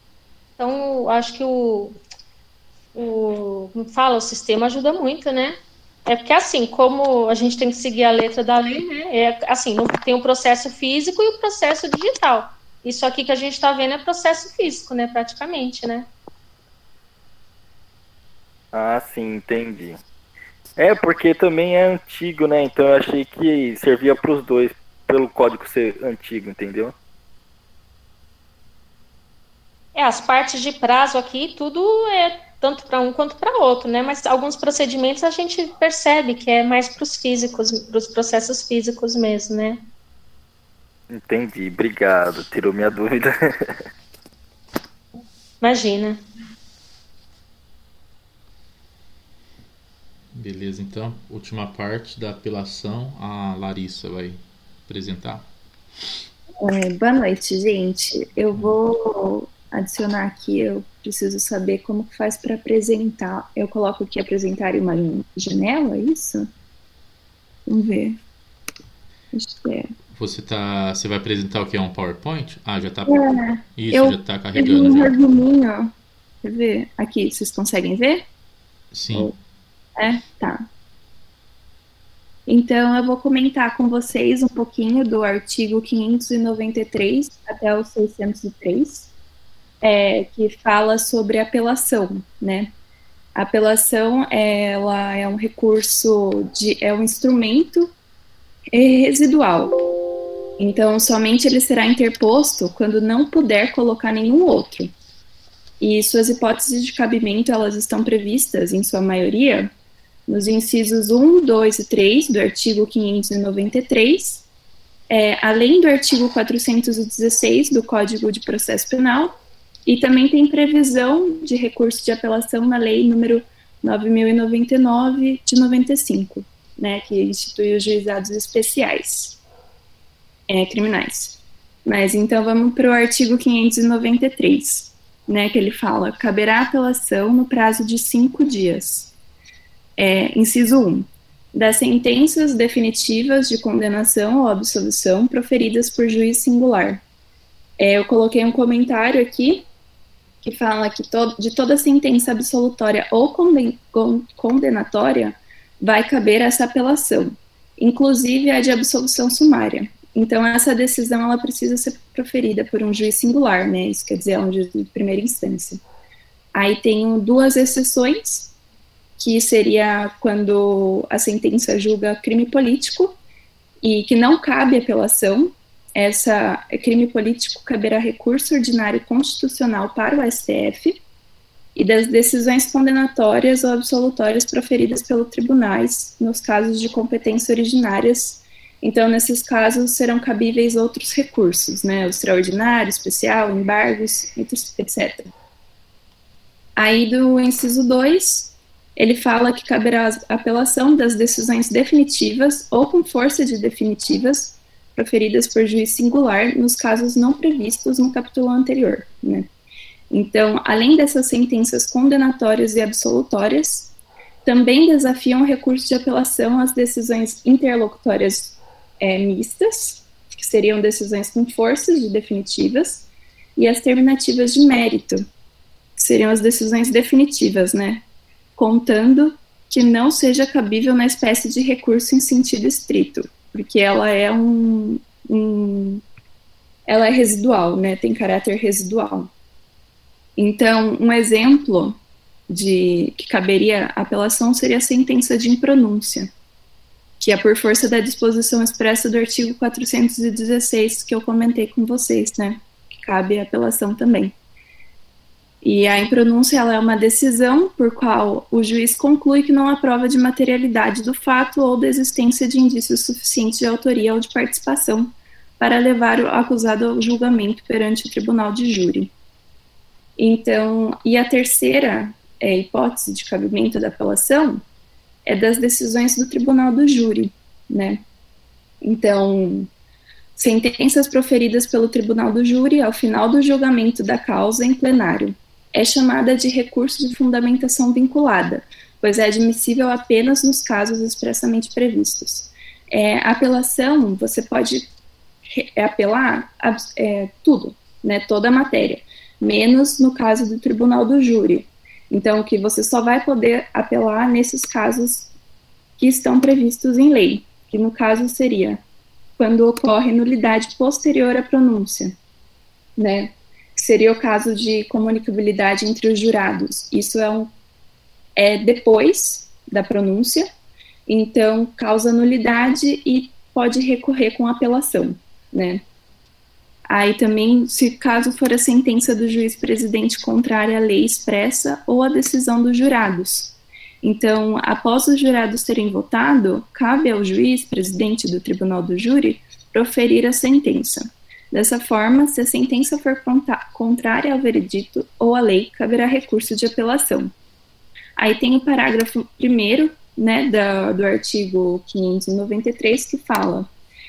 Então, acho que o, o, como fala, o sistema ajuda muito, né? É porque, assim, como a gente tem que seguir a letra da lei, né? É, assim, tem o processo físico e o processo digital. Isso aqui que a gente está vendo é processo físico, né? Praticamente, né? Ah, sim, entendi. É, porque também é antigo, né? Então eu achei que servia para os dois, pelo código ser antigo, entendeu? É, as partes de prazo aqui, tudo é tanto para um quanto para outro, né? Mas alguns procedimentos a gente percebe que é mais para os físicos, para os processos físicos mesmo, né? Entendi, obrigado, tirou minha dúvida. [LAUGHS] Imagina. Beleza, então, última parte da apelação, a Larissa vai apresentar. É, boa noite, gente. Eu vou adicionar aqui, eu preciso saber como que faz para apresentar. Eu coloco aqui apresentar em uma janela, é isso? Vamos ver. Acho que é. Você tá, você vai apresentar o que é um PowerPoint? Ah, já tá. É, isso, eu, já tá carregando. Um resuminho, Quer ver? Aqui, vocês conseguem ver? Sim. É, tá. Então, eu vou comentar com vocês um pouquinho do artigo 593 até o 603 é, que fala sobre apelação, né? A apelação ela é um recurso de é um instrumento residual. Então, somente ele será interposto quando não puder colocar nenhum outro. E suas hipóteses de cabimento elas estão previstas, em sua maioria, nos incisos 1, 2 e 3 do artigo 593, é, além do artigo 416 do Código de Processo Penal e também tem previsão de recurso de apelação na lei número 9099 de 95, né, que institui os juizados especiais é, criminais. Mas então vamos para o artigo 593, né, que ele fala: caberá apelação no prazo de cinco dias. É, inciso 1. Das sentenças definitivas de condenação ou absolvição proferidas por juiz singular. É, eu coloquei um comentário aqui que fala que to de toda sentença absolutória ou conden condenatória vai caber essa apelação, inclusive a de absolvição sumária. Então, essa decisão ela precisa ser proferida por um juiz singular, né? Isso quer dizer, é um juiz de primeira instância. Aí tem duas exceções, que seria quando a sentença julga crime político e que não cabe apelação, essa crime político caberá recurso ordinário constitucional para o STF e das decisões condenatórias ou absolutórias proferidas pelos tribunais nos casos de competência originárias. Então, nesses casos, serão cabíveis outros recursos, né, o extraordinário, especial, embargos, etc. Aí, do inciso 2, ele fala que caberá apelação das decisões definitivas ou com força de definitivas proferidas por juiz singular nos casos não previstos no capítulo anterior. Né? Então, além dessas sentenças condenatórias e absolutórias, também desafiam o recurso de apelação às decisões interlocutórias é, mistas, que seriam decisões com forças de definitivas, e as terminativas de mérito, que seriam as decisões definitivas, né? Contando que não seja cabível na espécie de recurso em sentido estrito, porque ela é um, um ela é residual, né? Tem caráter residual. Então, um exemplo de que caberia apelação seria a sentença de impronúncia, que é por força da disposição expressa do artigo 416 que eu comentei com vocês, né? Que cabe apelação também. E a impronúncia é uma decisão por qual o juiz conclui que não há prova de materialidade do fato ou da existência de indícios suficientes de autoria ou de participação para levar o acusado ao julgamento perante o tribunal de júri. Então, e a terceira é, hipótese de cabimento da apelação é das decisões do tribunal do júri, né? Então, sentenças proferidas pelo tribunal do júri ao final do julgamento da causa em plenário é chamada de recurso de fundamentação vinculada, pois é admissível apenas nos casos expressamente previstos. É, apelação, você pode é, apelar é, tudo, né, toda a matéria, menos no caso do tribunal do júri. Então, que você só vai poder apelar nesses casos que estão previstos em lei, que no caso seria quando ocorre nulidade posterior à pronúncia, né? Seria o caso de comunicabilidade entre os jurados. Isso é, um, é depois da pronúncia, então causa nulidade e pode recorrer com apelação, né? Aí também, se caso for a sentença do juiz presidente contrária à lei expressa ou à decisão dos jurados. Então, após os jurados terem votado, cabe ao juiz presidente do tribunal do júri proferir a sentença. Dessa forma, se a sentença for contrária ao veredito ou à lei, caberá recurso de apelação. Aí tem o parágrafo 1 né, da, do artigo 593 que fala: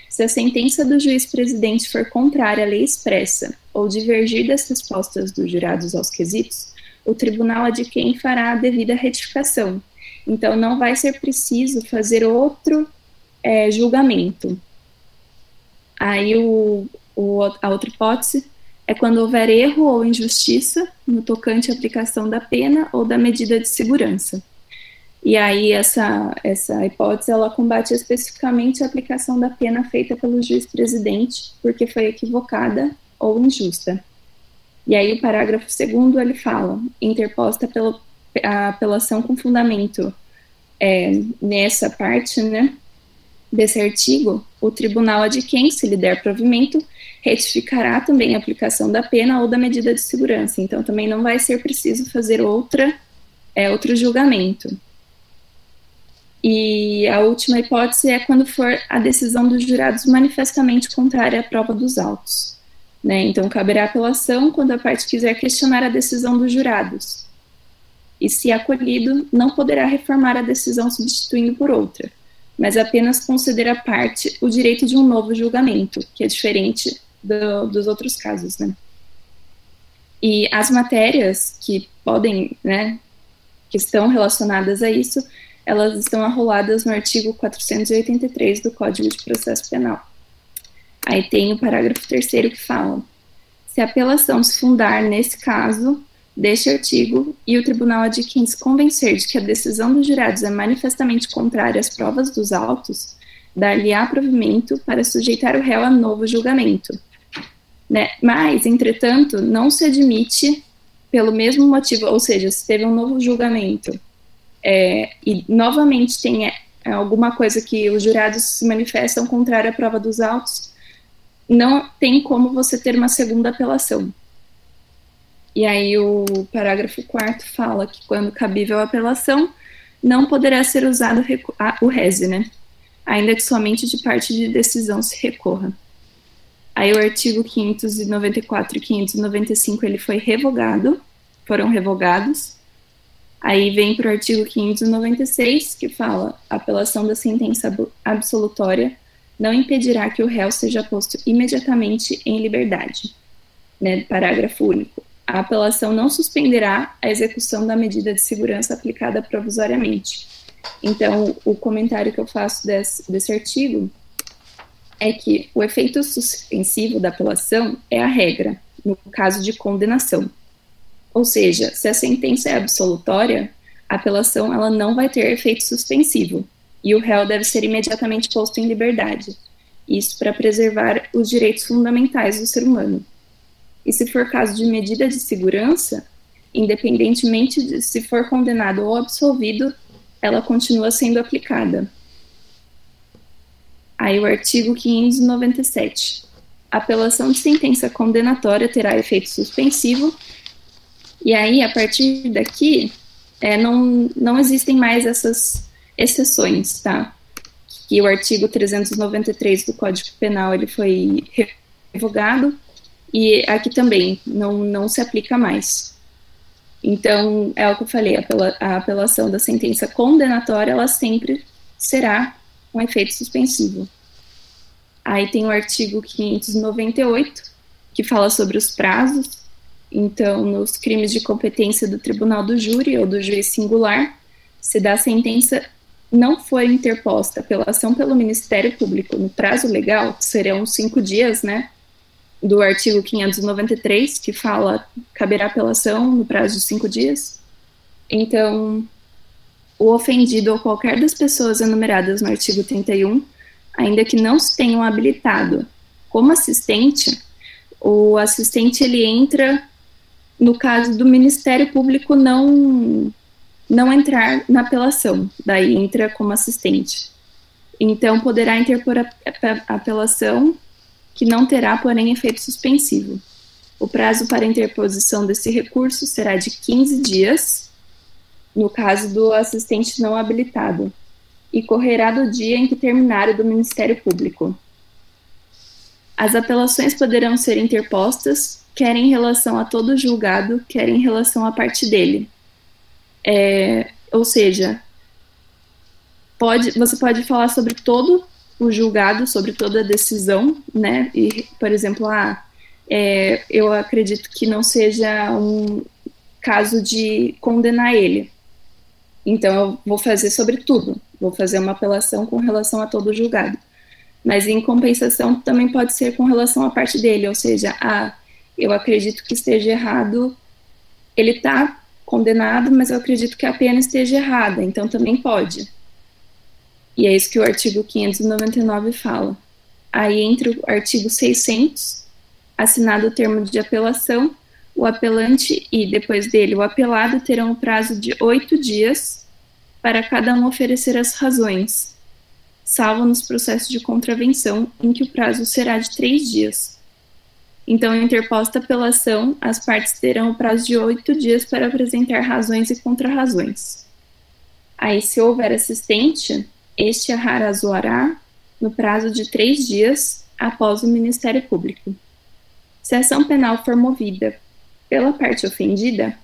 se a sentença do juiz presidente for contrária à lei expressa ou divergir das respostas dos jurados aos quesitos, o tribunal é de quem fará a devida retificação. Então, não vai ser preciso fazer outro é, julgamento. Aí o, o, a outra hipótese é quando houver erro ou injustiça no tocante à aplicação da pena ou da medida de segurança. E aí essa, essa hipótese ela combate especificamente a aplicação da pena feita pelo juiz presidente porque foi equivocada ou injusta. E aí o parágrafo segundo ele fala, interposta pela a apelação com fundamento é, nessa parte, né, desse artigo, o tribunal de quem, se lhe der provimento, retificará também a aplicação da pena ou da medida de segurança. Então, também não vai ser preciso fazer outra, é, outro julgamento. E a última hipótese é quando for a decisão dos jurados manifestamente contrária à prova dos autos. Né? Então, caberá apelação quando a parte quiser questionar a decisão dos jurados. E, se acolhido, não poderá reformar a decisão substituindo por outra, mas apenas conceder à parte o direito de um novo julgamento, que é diferente do, dos outros casos. Né? E as matérias que podem, né, que estão relacionadas a isso, elas estão arroladas no artigo 483 do Código de Processo Penal. Aí tem o parágrafo terceiro que fala: se a apelação se fundar nesse caso deste artigo e o tribunal de quem se convencer de que a decisão dos jurados é manifestamente contrária às provas dos autos, dar-lhe-á provimento para sujeitar o réu a novo julgamento. Né? Mas, entretanto, não se admite pelo mesmo motivo, ou seja, se teve um novo julgamento é, e novamente tem é, alguma coisa que os jurados se manifestam contrária à prova dos autos, não tem como você ter uma segunda apelação. E aí o parágrafo 4 fala que quando cabível a apelação, não poderá ser usado o rese, né? Ainda que somente de parte de decisão se recorra. Aí o artigo 594 e 595 ele foi revogado, foram revogados. Aí vem para o artigo 596 que fala apelação da sentença absolutória não impedirá que o réu seja posto imediatamente em liberdade. Né, parágrafo único. A apelação não suspenderá a execução da medida de segurança aplicada provisoriamente. Então, o comentário que eu faço desse, desse artigo é que o efeito suspensivo da apelação é a regra, no caso de condenação. Ou seja, se a sentença é absolutória, a apelação ela não vai ter efeito suspensivo, e o réu deve ser imediatamente posto em liberdade. Isso para preservar os direitos fundamentais do ser humano. E se for caso de medida de segurança, independentemente de se for condenado ou absolvido, ela continua sendo aplicada. Aí o artigo 597. A apelação de sentença condenatória terá efeito suspensivo. E aí, a partir daqui, é, não, não existem mais essas exceções, tá? Que o artigo 393 do Código Penal ele foi revogado e aqui também não, não se aplica mais. Então, é o que eu falei, a apelação da sentença condenatória, ela sempre será um efeito suspensivo. Aí tem o artigo 598, que fala sobre os prazos. Então, nos crimes de competência do tribunal do júri ou do juiz singular, se dá sentença não for interposta pela ação pelo Ministério Público no prazo legal, que serão cinco dias, né, do artigo 593, que fala caberá apelação no prazo de cinco dias. Então, o ofendido ou qualquer das pessoas enumeradas no artigo 31, ainda que não se tenham habilitado como assistente, o assistente ele entra no caso do Ministério Público não não entrar na apelação, daí entra como assistente. Então, poderá interpor a, a, apelação, que não terá, porém, efeito suspensivo. O prazo para interposição desse recurso será de 15 dias, no caso do assistente não habilitado, e correrá do dia em que terminar o do Ministério Público. As apelações poderão ser interpostas, quer em relação a todo julgado, quer em relação à parte dele, é, ou seja, pode, você pode falar sobre todo o julgado, sobre toda a decisão, né? E, por exemplo, ah, é, eu acredito que não seja um caso de condenar ele. Então, eu vou fazer sobre tudo. Vou fazer uma apelação com relação a todo o julgado. Mas, em compensação, também pode ser com relação à parte dele, ou seja, ah, eu acredito que esteja errado, ele está condenado, mas eu acredito que a pena esteja errada, então também pode. E é isso que o artigo 599 fala. Aí, entre o artigo 600, assinado o termo de apelação, o apelante e, depois dele, o apelado terão o prazo de oito dias para cada um oferecer as razões, salvo nos processos de contravenção, em que o prazo será de três dias. Então, interposta apelação, as partes terão o prazo de oito dias para apresentar razões e contrarrazões. Aí, se houver assistente, este arrazoará no prazo de três dias após o Ministério Público. Se a ação penal for movida pela parte ofendida,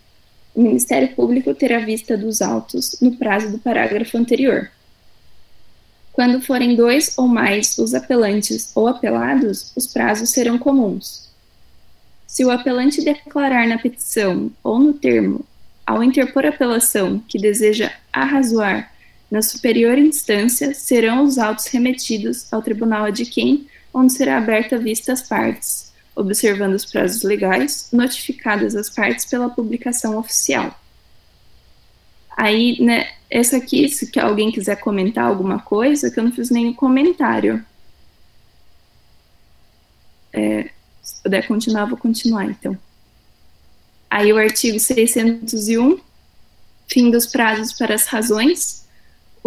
o Ministério Público terá vista dos autos no prazo do parágrafo anterior. Quando forem dois ou mais os apelantes ou apelados, os prazos serão comuns. Se o apelante declarar na petição ou no termo, ao interpor apelação que deseja arrazoar na superior instância, serão os autos remetidos ao tribunal adquém, onde será aberta vista às partes, observando os prazos legais, notificadas as partes pela publicação oficial. Aí, né, essa aqui, se alguém quiser comentar alguma coisa, que eu não fiz nenhum comentário. É, se puder continuar, vou continuar, então. Aí o artigo 601, fim dos prazos para as razões.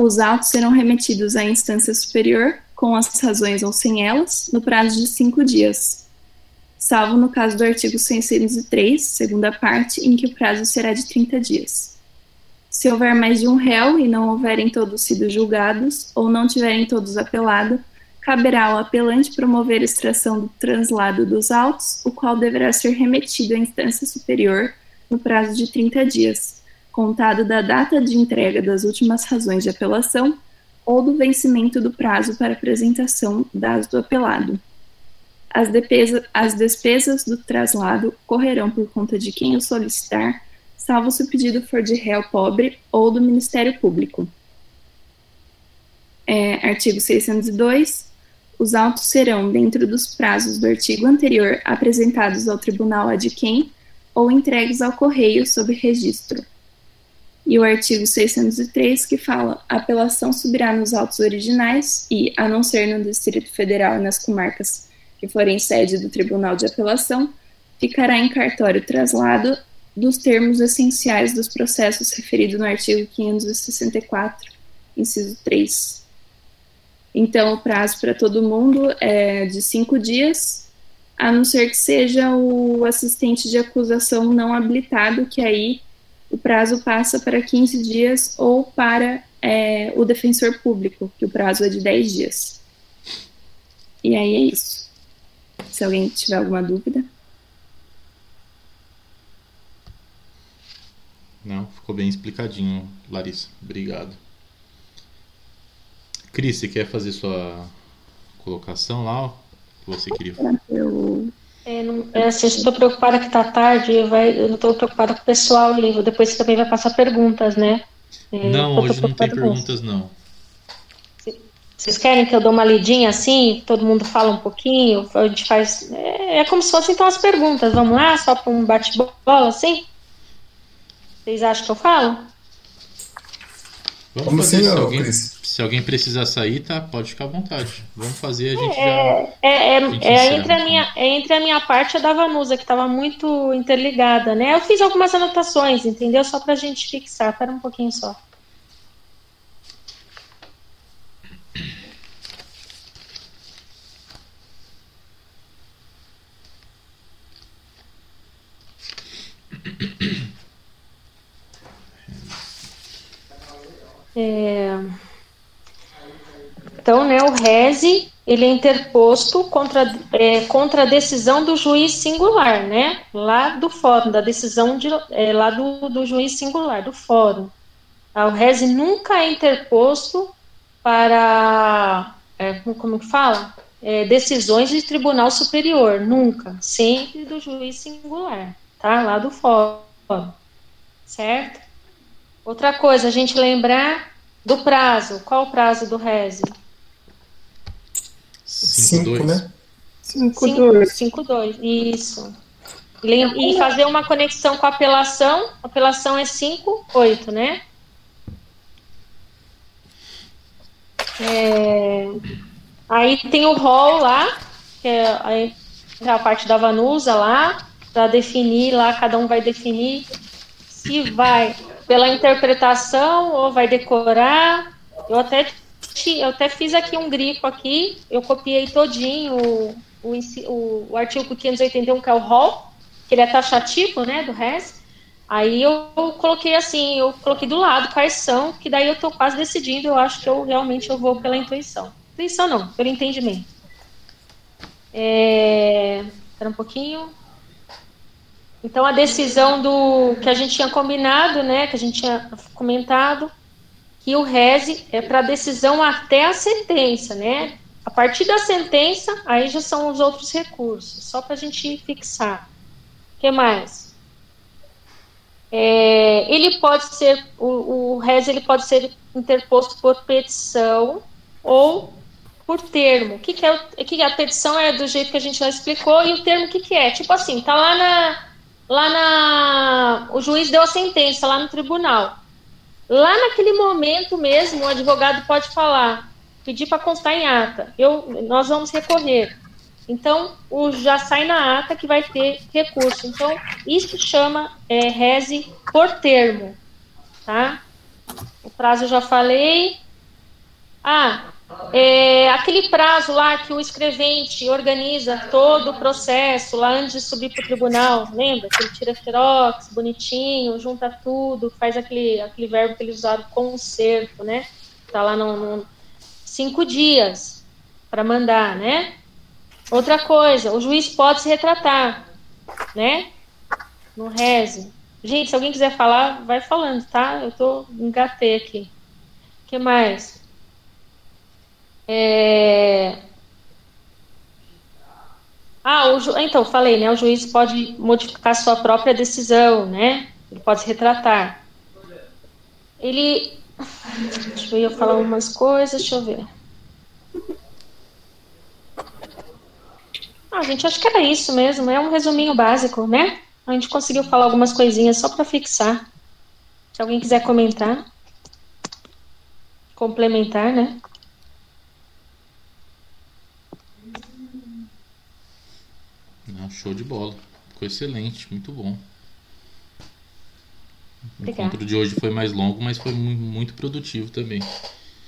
Os autos serão remetidos à instância superior, com as razões ou sem elas, no prazo de cinco dias, salvo no caso do artigo 603, segunda parte, em que o prazo será de 30 dias. Se houver mais de um réu e não houverem todos sido julgados, ou não tiverem todos apelado, caberá ao apelante promover a extração do translado dos autos, o qual deverá ser remetido à instância superior no prazo de 30 dias, contado da data de entrega das últimas razões de apelação ou do vencimento do prazo para apresentação das do apelado. As, as despesas do traslado correrão por conta de quem o solicitar salvo se o pedido for de réu pobre ou do Ministério Público. É, artigo 602. Os autos serão, dentro dos prazos do artigo anterior, apresentados ao tribunal adquém ou entregues ao correio sob registro. E o artigo 603, que fala: a apelação subirá nos autos originais e, a não ser no Distrito Federal e nas comarcas que forem sede do Tribunal de Apelação, ficará em cartório traslado dos termos essenciais dos processos referidos no artigo 564, inciso 3. Então, o prazo para todo mundo é de cinco dias, a não ser que seja o assistente de acusação não habilitado, que aí o prazo passa para 15 dias, ou para é, o defensor público, que o prazo é de 10 dias. E aí é isso. Se alguém tiver alguma dúvida. Não, ficou bem explicadinho, Larissa. Obrigado. Cris, você quer fazer sua colocação lá? Que você queria? Eu... É, não, é assim, eu estou preocupada que tá tarde, vai, eu não estou preocupada com o pessoal, livro. Depois você também vai passar perguntas, né? É, não, hoje não tem perguntas, não. Vocês querem que eu dê uma lidinha assim, todo mundo fala um pouquinho, a gente faz. É, é como se fossem então as perguntas. Vamos lá, só para um bate-bola assim? Vocês acham que eu falo? Vamos Como fazer. Se, alguém, se alguém precisar sair, tá? Pode ficar à vontade. Vamos fazer, a gente é, já. É, é, é entre, a minha, é entre a minha parte e a da Vanusa, que estava muito interligada, né? Eu fiz algumas anotações, entendeu? Só para a gente fixar. Espera um pouquinho só. [COUGHS] É... Então, né, o rese ele é interposto contra, é, contra a decisão do juiz singular, né? Lá do fórum, da decisão de, é, lá do, do juiz singular, do fórum. Ah, o rese nunca é interposto para, é, como que fala? É, decisões de tribunal superior, nunca. Sempre do juiz singular, tá? Lá do fórum, certo? Outra coisa, a gente lembrar do prazo. Qual o prazo do RESE? 5, né? 5, 2. Isso. E fazer uma conexão com a apelação. A apelação é 5, 8, né? É... Aí tem o rol lá, que é a, a parte da Vanusa lá. para definir lá, cada um vai definir se vai pela interpretação ou vai decorar. Eu até, eu até fiz aqui um grifo aqui, eu copiei todinho o, o, o artigo 581, que é o rol, que ele é taxativo, né, do RES. Aí eu coloquei assim, eu coloquei do lado quais são, que daí eu estou quase decidindo, eu acho que eu realmente eu vou pela intuição. Intuição não, pelo entendimento. É... Espera um pouquinho. Então a decisão do que a gente tinha combinado, né, que a gente tinha comentado, que o RESE é para decisão até a sentença, né? A partir da sentença, aí já são os outros recursos, só para a gente fixar. O que mais? É, ele pode ser, o, o ele pode ser interposto por petição ou por termo. O que, que é, que é a petição é do jeito que a gente já explicou e o termo o que, que é? Tipo assim, tá lá na lá na. O juiz deu a sentença lá no tribunal. Lá naquele momento mesmo, o advogado pode falar, pedir para constar em ata. Eu, nós vamos recorrer. Então, o, já sai na ata que vai ter recurso. Então, isso chama é, reze por termo. Tá? O prazo eu já falei. Ah, é, aquele prazo lá que o escrevente organiza todo o processo lá antes de subir para o tribunal, lembra? Que ele tira xerox, bonitinho, junta tudo, faz aquele, aquele verbo que eles usaram, conserto, né? Tá lá no, no cinco dias para mandar, né? Outra coisa, o juiz pode se retratar, né? No reze. Gente, se alguém quiser falar, vai falando, tá? Eu tô engatei aqui. O que mais? É... Ah, o ju... então, falei, né? O juiz pode modificar sua própria decisão, né? Ele pode se retratar. Ele. Deixa eu falar algumas coisas, deixa eu ver. Ah, gente, acho que era isso mesmo. É um resuminho básico, né? A gente conseguiu falar algumas coisinhas só para fixar. Se alguém quiser comentar, complementar, né? Não, show de bola. Ficou excelente, muito bom. O Obrigada. encontro de hoje foi mais longo, mas foi mu- muito produtivo também.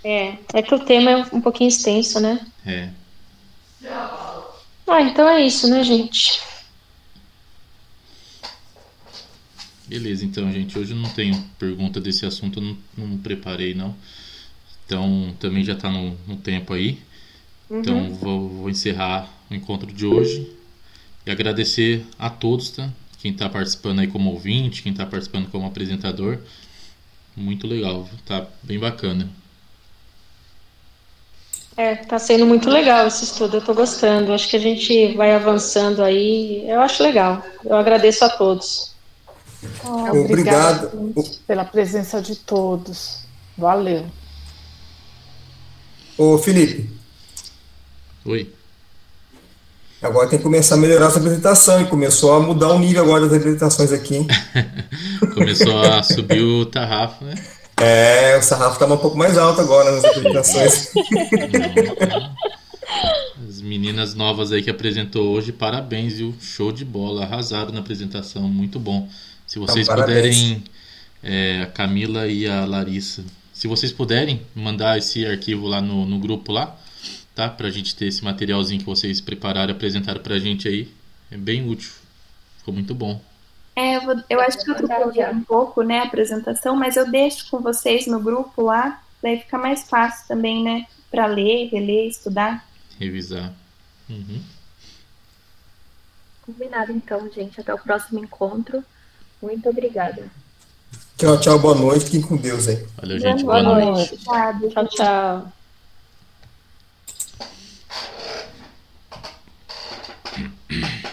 É, é que o tema é um pouquinho extenso, né? É. Ah, então é isso, né, gente? Beleza, então, gente. Hoje eu não tenho pergunta desse assunto, eu não, não preparei, não. Então, também já está no, no tempo aí. Então, vou, vou encerrar o encontro de hoje. E agradecer a todos, tá? Quem está participando aí como ouvinte, quem está participando como apresentador. Muito legal, tá bem bacana. É, tá sendo muito legal esse estudo, eu tô gostando. Acho que a gente vai avançando aí. Eu acho legal. Eu agradeço a todos. Ah, Obrigado. obrigada pela presença de todos. Valeu. Ô, Felipe, Oi. Agora tem que começar a melhorar essa apresentação e começou a mudar o nível agora das apresentações aqui, hein? [LAUGHS] Começou a subir o tarrafo, né? É, o sarrafo tá um pouco mais alto agora nas apresentações. [LAUGHS] As meninas novas aí que apresentou hoje, parabéns, viu? Show de bola, arrasaram na apresentação, muito bom. Se vocês parabéns. puderem, é, a Camila e a Larissa, se vocês puderem mandar esse arquivo lá no, no grupo lá, tá? Pra gente ter esse materialzinho que vocês prepararam e apresentaram pra gente aí, é bem útil. Ficou muito bom. É, eu, vou- eu acho que eu troquei um pouco, né, a apresentação, mas eu deixo com vocês no grupo lá, daí fica mais fácil também, né, para ler, reler, estudar. Revisar. Uhum. Combinado então, gente. Até o próximo encontro. Muito obrigada. Tchau, tchau, boa noite. Fiquem com Deus aí. Valeu, gente. Boa Boa noite. noite. Tchau, tchau. Mm-hmm. [CLEARS THROAT]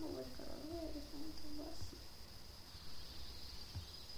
não ficar é, eu sou muito boa.